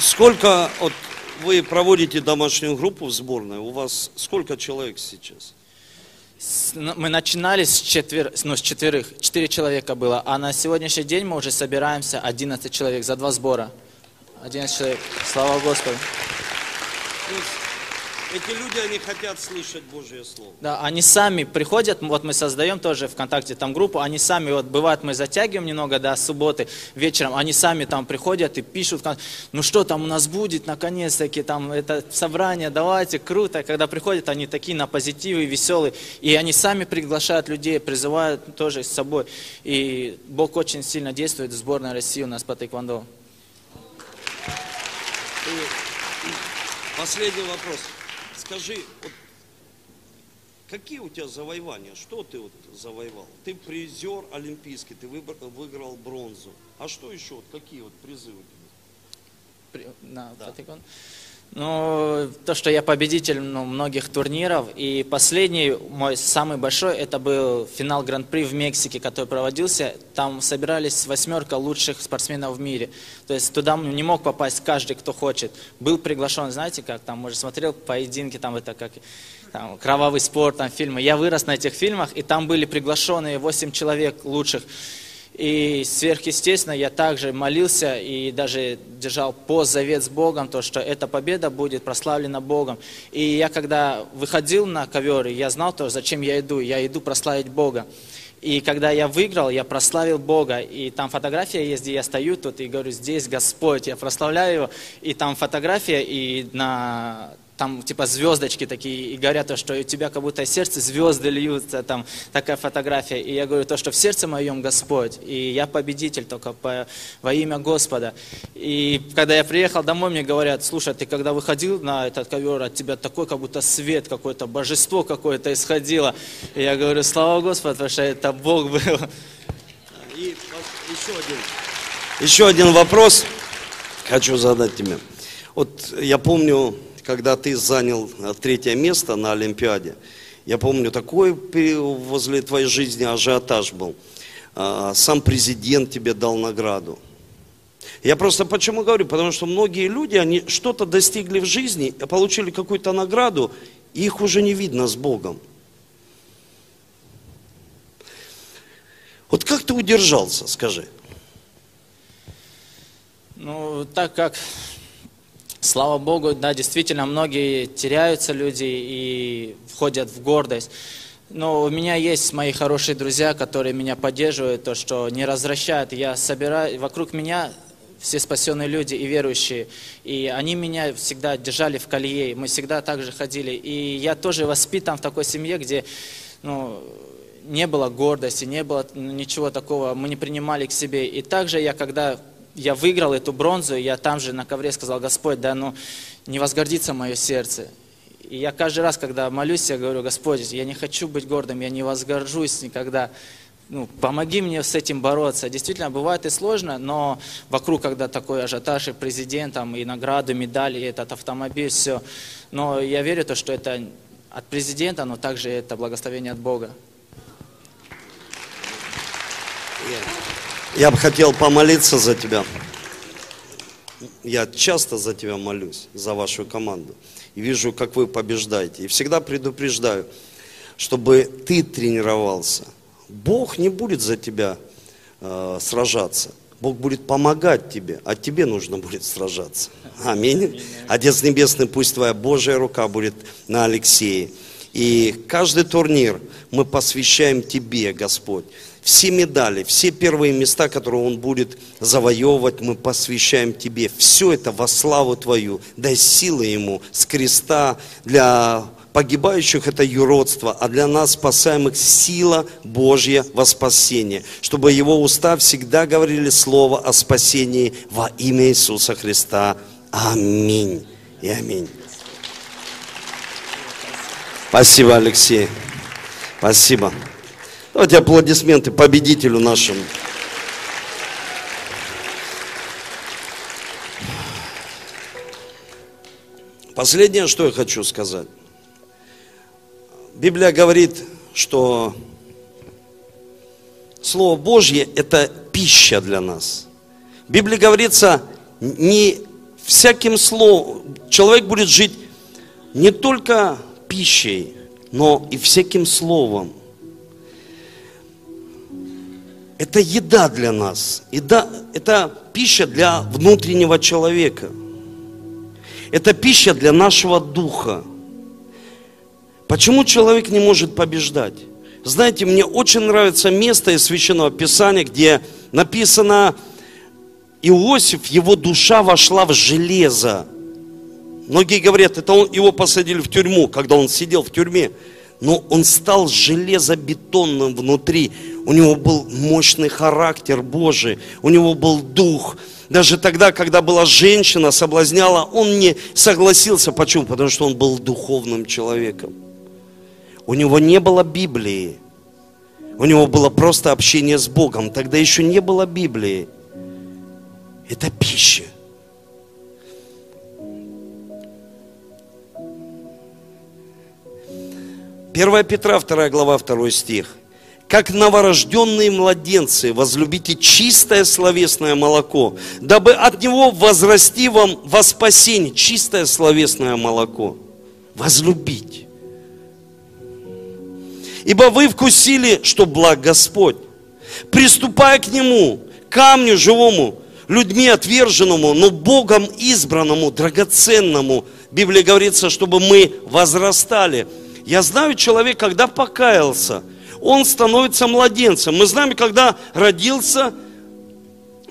Сколько вот, вы проводите домашнюю группу в сборной? У вас сколько человек сейчас? Ну, мы начинали с, четвер, ну, с четверых, четыре человека было, а на сегодняшний день мы уже собираемся 11 человек за два сбора. 11 человек. Слава Господу. Эти люди, они хотят слышать Божье Слово. Да, они сами приходят, вот мы создаем тоже ВКонтакте там группу, они сами, вот бывает мы затягиваем немного до субботы вечером, они сами там приходят и пишут, ну что там у нас будет, наконец-таки там это собрание, давайте, круто. Когда приходят, они такие на позитивы, веселые, и они сами приглашают людей, призывают тоже с собой. И Бог очень сильно действует в сборной России у нас по тэквондо. Последний вопрос. Скажи, вот, какие у тебя завоевания? Что ты вот завоевал? Ты призер олимпийский, ты выиграл бронзу. А что еще? Вот, какие вот призы у тебя? На да. Ну, то, что я победитель ну, многих турниров. И последний, мой самый большой, это был финал Гран-при в Мексике, который проводился. Там собирались восьмерка лучших спортсменов в мире. То есть туда не мог попасть каждый, кто хочет. Был приглашен, знаете, как там, может, смотрел поединки, там это как там, кровавый спорт, там фильмы. Я вырос на этих фильмах, и там были приглашенные восемь человек лучших. И сверхъестественно я также молился и даже держал пост завет с Богом, то, что эта победа будет прославлена Богом. И я когда выходил на ковер, я знал то, зачем я иду. Я иду прославить Бога. И когда я выиграл, я прославил Бога. И там фотография есть, где я стою тут и говорю, здесь Господь, я прославляю Его. И там фотография, и на там типа звездочки такие, и говорят, то, что у тебя как будто из сердца звезды льются, там такая фотография. И я говорю, то, что в сердце моем Господь, и я победитель только по, во имя Господа. И когда я приехал домой, мне говорят, слушай, ты когда выходил на этот ковер, от тебя такой как будто свет какое-то, божество какое-то исходило. И я говорю, слава Господу, потому что это Бог был. И еще один, еще один вопрос хочу задать тебе. Вот я помню, когда ты занял э, третье место на Олимпиаде, я помню, такой возле твоей жизни ажиотаж был. А, сам президент тебе дал награду. Я просто почему говорю? Потому что многие люди, они что-то достигли в жизни, получили какую-то награду, и их уже не видно с Богом. Вот как ты удержался, скажи? Ну, так как Слава Богу, да, действительно, многие теряются люди и входят в гордость. Но у меня есть мои хорошие друзья, которые меня поддерживают, то, что не развращают. Я собираю, вокруг меня все спасенные люди и верующие. И они меня всегда держали в колье. Мы всегда так же ходили. И я тоже воспитан в такой семье, где ну, не было гордости, не было ничего такого. Мы не принимали к себе. И также я, когда я выиграл эту бронзу, и я там же на ковре сказал, Господь, да ну не возгордится мое сердце. И я каждый раз, когда молюсь, я говорю, Господь, я не хочу быть гордым, я не возгоржусь никогда. Ну, помоги мне с этим бороться. Действительно, бывает и сложно, но вокруг, когда такой ажиотаж и президент, там, и награды, медали, и этот автомобиль, все. Но я верю, то, что это от президента, но также это благословение от Бога. Я бы хотел помолиться за тебя. Я часто за тебя молюсь, за вашу команду. И вижу, как вы побеждаете. И всегда предупреждаю, чтобы ты тренировался. Бог не будет за тебя э, сражаться. Бог будет помогать тебе, а тебе нужно будет сражаться. Аминь. Отец Небесный, пусть Твоя Божья рука будет на Алексее. И каждый турнир мы посвящаем Тебе, Господь все медали, все первые места, которые Он будет завоевывать, мы посвящаем Тебе. Все это во славу Твою. Дай силы Ему с креста для погибающих это юродство, а для нас спасаемых сила Божья во спасение, чтобы Его уста всегда говорили слово о спасении во имя Иисуса Христа. Аминь и аминь. Спасибо, Алексей. Спасибо. Давайте аплодисменты победителю нашему. Последнее, что я хочу сказать. Библия говорит, что Слово Божье – это пища для нас. В Библии говорится, не всяким словом, человек будет жить не только пищей, но и всяким словом, это еда для нас. Еда, это пища для внутреннего человека. Это пища для нашего духа. Почему человек не может побеждать? Знаете, мне очень нравится место из Священного Писания, где написано, Иосиф, его душа вошла в железо. Многие говорят, это он, его посадили в тюрьму, когда он сидел в тюрьме но он стал железобетонным внутри. У него был мощный характер Божий, у него был дух. Даже тогда, когда была женщина, соблазняла, он не согласился. Почему? Потому что он был духовным человеком. У него не было Библии. У него было просто общение с Богом. Тогда еще не было Библии. Это пища. 1 Петра, 2 глава, 2 стих. Как новорожденные младенцы, возлюбите чистое словесное молоко, дабы от него возрасти вам во спасение. Чистое словесное молоко. Возлюбить. Ибо вы вкусили, что благ Господь. приступая к Нему, камню живому, людьми отверженному, но Богом избранному, драгоценному. Библия говорится, чтобы мы возрастали. Я знаю человек, когда покаялся, он становится младенцем. Мы знаем, когда родился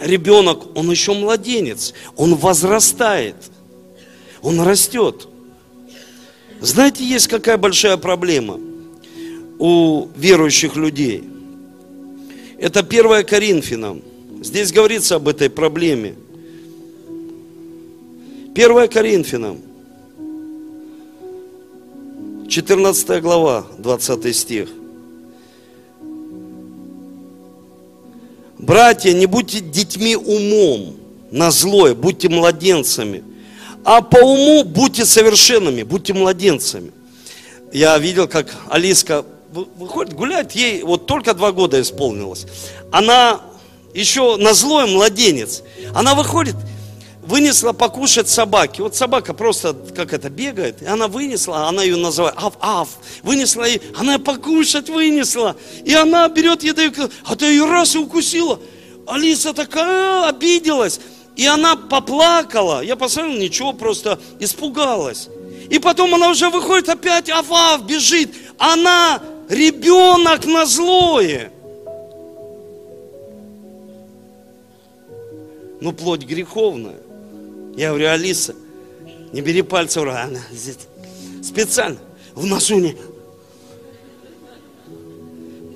ребенок, он еще младенец, он возрастает, он растет. Знаете, есть какая большая проблема у верующих людей? Это 1 Коринфянам. Здесь говорится об этой проблеме. 1 Коринфянам, 14 глава, 20 стих. Братья, не будьте детьми умом, на злое, будьте младенцами. А по уму будьте совершенными, будьте младенцами. Я видел, как Алиска выходит гулять, ей вот только два года исполнилось. Она еще на злой младенец. Она выходит, вынесла покушать собаки. Вот собака просто, как это, бегает. И она вынесла, она ее называет ав-ав. Вынесла, и она покушать вынесла. И она берет еду, а ты ее раз и укусила. Алиса такая обиделась. И она поплакала. Я посмотрел, ничего, просто испугалась. И потом она уже выходит опять, ав-ав, бежит. Она ребенок на злое. Ну, плоть греховная. Я говорю, Алиса, не бери пальцы в рот. Она здесь специально в носу не...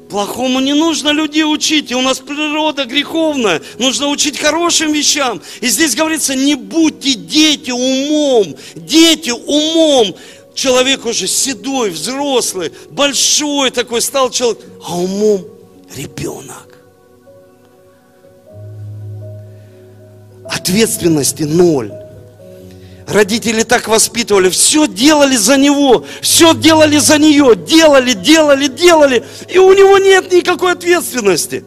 Плохому не нужно людей учить, и у нас природа греховная. Нужно учить хорошим вещам. И здесь говорится, не будьте дети умом, дети умом. Человек уже седой, взрослый, большой такой стал человек, а умом ребенок. Ответственности ноль. Родители так воспитывали, все делали за него, все делали за нее, делали, делали, делали, и у него нет никакой ответственности.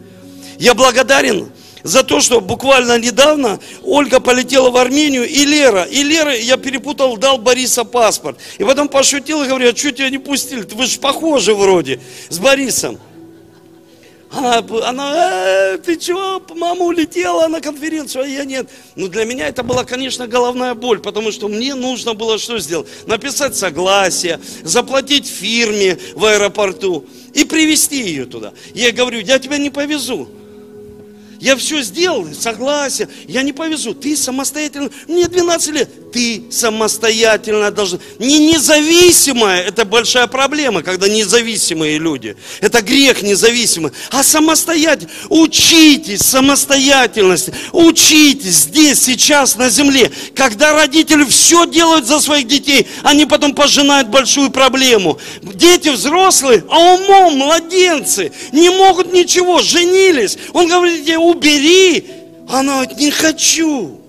Я благодарен за то, что буквально недавно Ольга полетела в Армению, и Лера, и Лера, я перепутал, дал Бориса паспорт. И потом пошутил и говорю, а что тебя не пустили? Вы же похожи вроде с Борисом. Она, она э, ты что, мама улетела на конференцию, а я нет. Ну, для меня это была, конечно, головная боль, потому что мне нужно было что сделать? Написать согласие, заплатить фирме в аэропорту и привезти ее туда. Я говорю, я тебя не повезу. Я все сделал, согласен, я не повезу. Ты самостоятельно, мне 12 лет, ты самостоятельно должен. Не независимая, это большая проблема, когда независимые люди. Это грех независимый. А самостоятельно. Учитесь самостоятельности. Учитесь здесь, сейчас, на земле. Когда родители все делают за своих детей, они потом пожинают большую проблему. Дети взрослые, а умом младенцы. Не могут ничего, женились. Он говорит, убери. Она говорит, не хочу.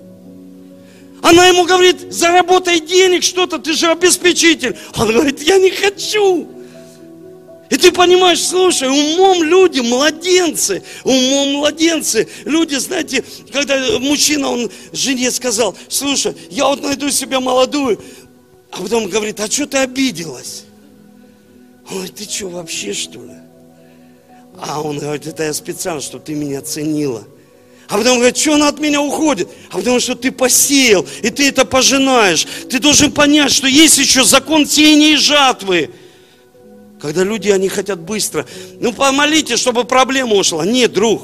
Она ему говорит, заработай денег что-то, ты же обеспечитель. Он говорит, я не хочу. И ты понимаешь, слушай, умом люди, младенцы, умом младенцы. Люди, знаете, когда мужчина, он жене сказал, слушай, я вот найду себе молодую, а потом говорит, а что ты обиделась? Говорит, ты что, вообще что ли? А он говорит, это я специально, чтобы ты меня ценила. А потом говорит, что она от меня уходит? А потому что ты посеял, и ты это пожинаешь. Ты должен понять, что есть еще закон сеяния и жатвы. Когда люди, они хотят быстро. Ну, помолитесь, чтобы проблема ушла. Нет, друг,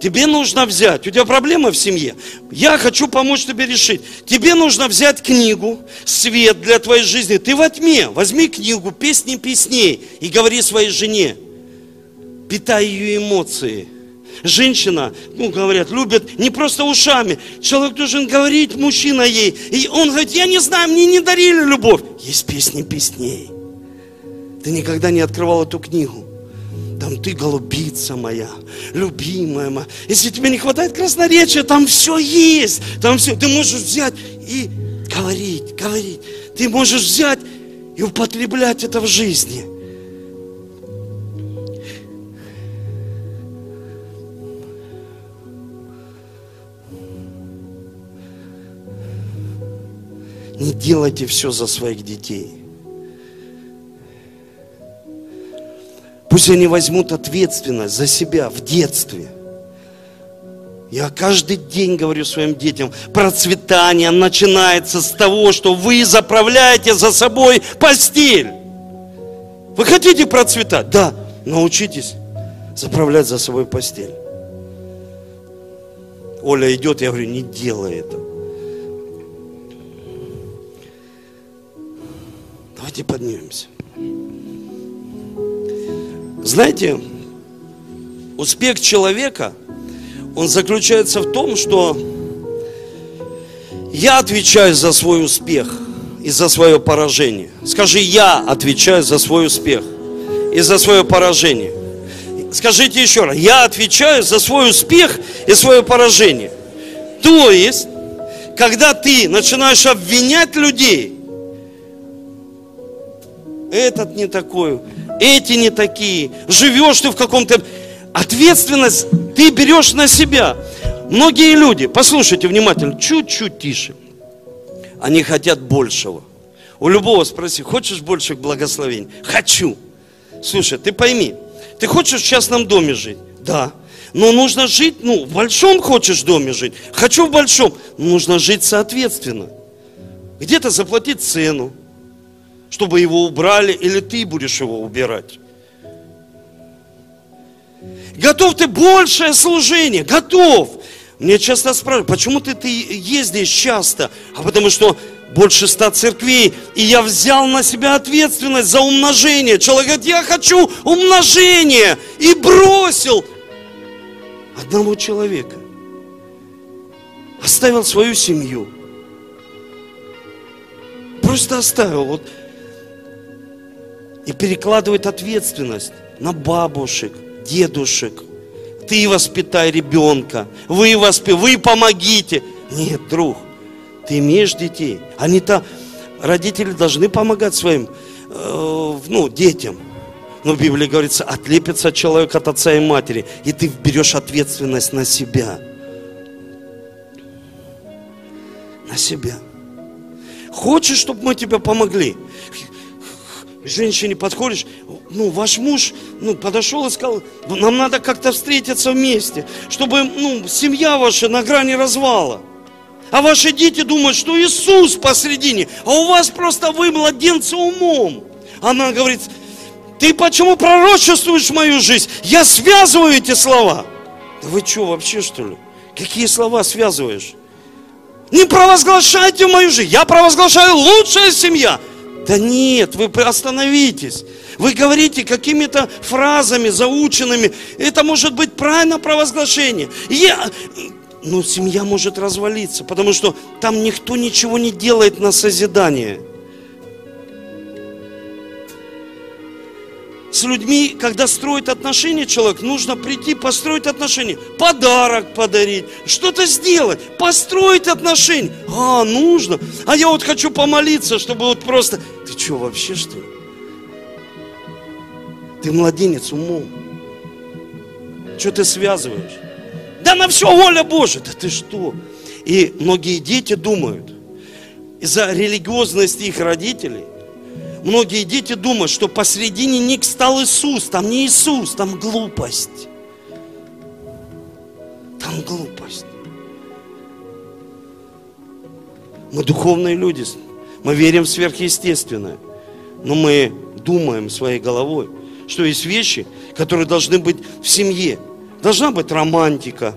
тебе нужно взять. У тебя проблема в семье. Я хочу помочь тебе решить. Тебе нужно взять книгу, свет для твоей жизни. Ты во тьме. Возьми книгу, песни песней и говори своей жене. Питай ее эмоции женщина, ну, говорят, любят не просто ушами. Человек должен говорить, мужчина ей. И он говорит, я не знаю, мне не дарили любовь. Есть песни песней. Ты никогда не открывал эту книгу. Там ты голубица моя, любимая моя. Если тебе не хватает красноречия, там все есть. Там все. Ты можешь взять и говорить, говорить. Ты можешь взять и употреблять это в жизни. Не делайте все за своих детей. Пусть они возьмут ответственность за себя в детстве. Я каждый день говорю своим детям, процветание начинается с того, что вы заправляете за собой постель. Вы хотите процветать? Да, научитесь заправлять за собой постель. Оля идет, я говорю, не делай это. Давайте поднимемся. Знаете, успех человека, он заключается в том, что я отвечаю за свой успех и за свое поражение. Скажи, я отвечаю за свой успех и за свое поражение. Скажите еще раз, я отвечаю за свой успех и свое поражение. То есть, когда ты начинаешь обвинять людей, этот не такой, эти не такие, живешь ты в каком-то... Ответственность ты берешь на себя. Многие люди, послушайте внимательно, чуть-чуть тише, они хотят большего. У любого спроси, хочешь больших благословений? Хочу. Слушай, ты пойми, ты хочешь в частном доме жить? Да. Но нужно жить, ну, в большом хочешь доме жить? Хочу в большом. Нужно жить соответственно. Где-то заплатить цену, чтобы его убрали, или ты будешь его убирать. Готов ты большее служение? Готов. Мне часто спрашивают, почему ты, ты ездишь часто? А потому что больше ста церквей, и я взял на себя ответственность за умножение. Человек говорит, я хочу умножение, и бросил одного человека. Оставил свою семью. Просто оставил. Вот, и перекладывает ответственность на бабушек, дедушек. Ты воспитай ребенка, вы, воспи... вы помогите. Нет, друг, ты имеешь детей. Они-то, родители должны помогать своим э, ну, детям. Но в Библии говорится, отлепится человек от отца и матери, и ты берешь ответственность на себя. На себя. Хочешь, чтобы мы тебе помогли? Женщине подходишь, ну, ваш муж, ну, подошел и сказал, нам надо как-то встретиться вместе, чтобы, ну, семья ваша на грани развала. А ваши дети думают, что Иисус посредине, а у вас просто вы младенцы умом. Она говорит, ты почему пророчествуешь мою жизнь? Я связываю эти слова. Да вы что, вообще что ли? Какие слова связываешь? Не провозглашайте мою жизнь. Я провозглашаю лучшая семья. Да нет, вы остановитесь. Вы говорите какими-то фразами заученными. Это может быть правильно провозглашение. Я, но семья может развалиться, потому что там никто ничего не делает на созидание. С людьми, когда строит отношения человек, нужно прийти, построить отношения, подарок подарить, что-то сделать, построить отношения. А, нужно. А я вот хочу помолиться, чтобы вот просто... Ты что, вообще что? Ты младенец умом. Что ты связываешь? Да на все воля Божия. Да ты что? И многие дети думают, из-за религиозности их родителей, многие дети думают, что посредине них стал Иисус. Там не Иисус, там глупость. Там глупость. Мы духовные люди. Мы верим в сверхъестественное. Но мы думаем своей головой, что есть вещи, которые должны быть в семье. Должна быть романтика,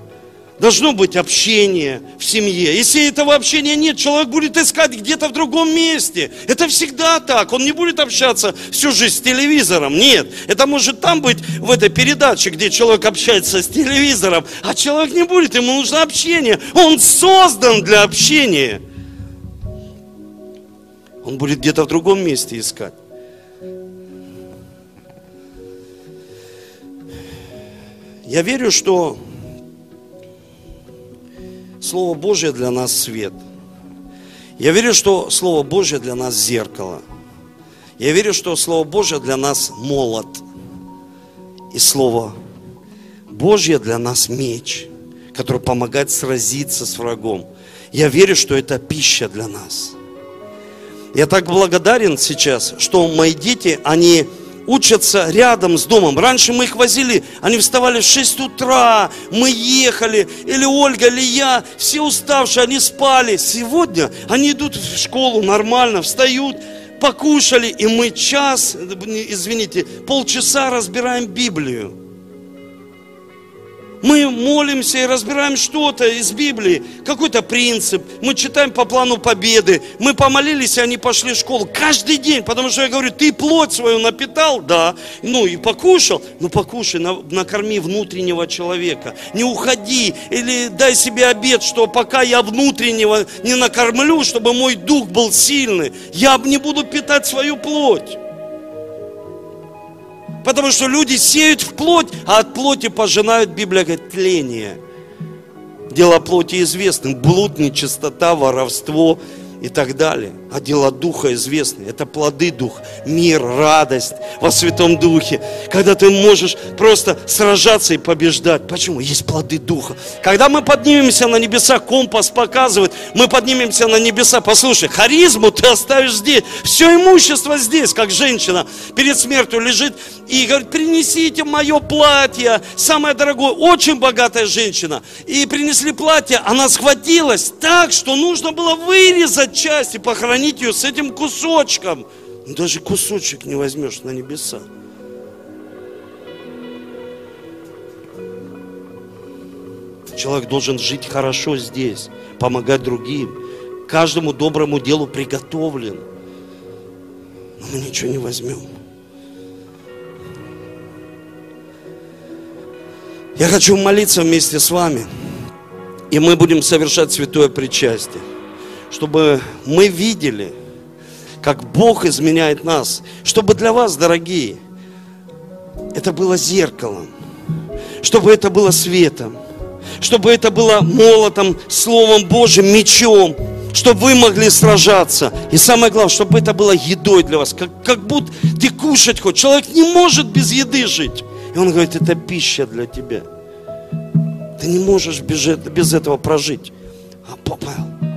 должно быть общение в семье. Если этого общения нет, человек будет искать где-то в другом месте. Это всегда так. Он не будет общаться всю жизнь с телевизором. Нет. Это может там быть в этой передаче, где человек общается с телевизором, а человек не будет. Ему нужно общение. Он создан для общения. Он будет где-то в другом месте искать. Я верю, что Слово Божье для нас свет. Я верю, что Слово Божье для нас зеркало. Я верю, что Слово Божье для нас молот. И Слово Божье для нас меч, который помогает сразиться с врагом. Я верю, что это пища для нас. Я так благодарен сейчас, что мои дети, они учатся рядом с домом. Раньше мы их возили, они вставали в 6 утра, мы ехали, или Ольга, или я, все уставшие, они спали. Сегодня они идут в школу нормально, встают, покушали, и мы час, извините, полчаса разбираем Библию. Мы молимся и разбираем что-то из Библии, какой-то принцип. Мы читаем по плану победы. Мы помолились, и они пошли в школу каждый день, потому что я говорю, ты плоть свою напитал, да, ну и покушал, ну покушай, накорми внутреннего человека. Не уходи или дай себе обед, что пока я внутреннего не накормлю, чтобы мой дух был сильный, я не буду питать свою плоть. Потому что люди сеют в плоть, а от плоти пожинают, Библия говорит, тление. Дело плоти известны. Блуд, нечистота, воровство – и так далее. А дела Духа известны. Это плоды Духа. Мир, радость во Святом Духе. Когда ты можешь просто сражаться и побеждать. Почему? Есть плоды Духа. Когда мы поднимемся на небеса, компас показывает, мы поднимемся на небеса. Послушай, харизму ты оставишь здесь. Все имущество здесь, как женщина перед смертью лежит и говорит, принесите мое платье, самое дорогое, очень богатая женщина. И принесли платье, она схватилась так, что нужно было вырезать часть и похоронить ее с этим кусочком. Даже кусочек не возьмешь на небеса. Человек должен жить хорошо здесь, помогать другим. Каждому доброму делу приготовлен. Но мы ничего не возьмем. Я хочу молиться вместе с вами. И мы будем совершать святое причастие чтобы мы видели, как Бог изменяет нас. Чтобы для вас, дорогие, это было зеркалом. Чтобы это было светом. Чтобы это было молотом, Словом Божьим, мечом. Чтобы вы могли сражаться. И самое главное, чтобы это было едой для вас. Как, как будто ты кушать хочешь. Человек не может без еды жить. И он говорит, это пища для тебя. Ты не можешь без, без этого прожить. А Павел,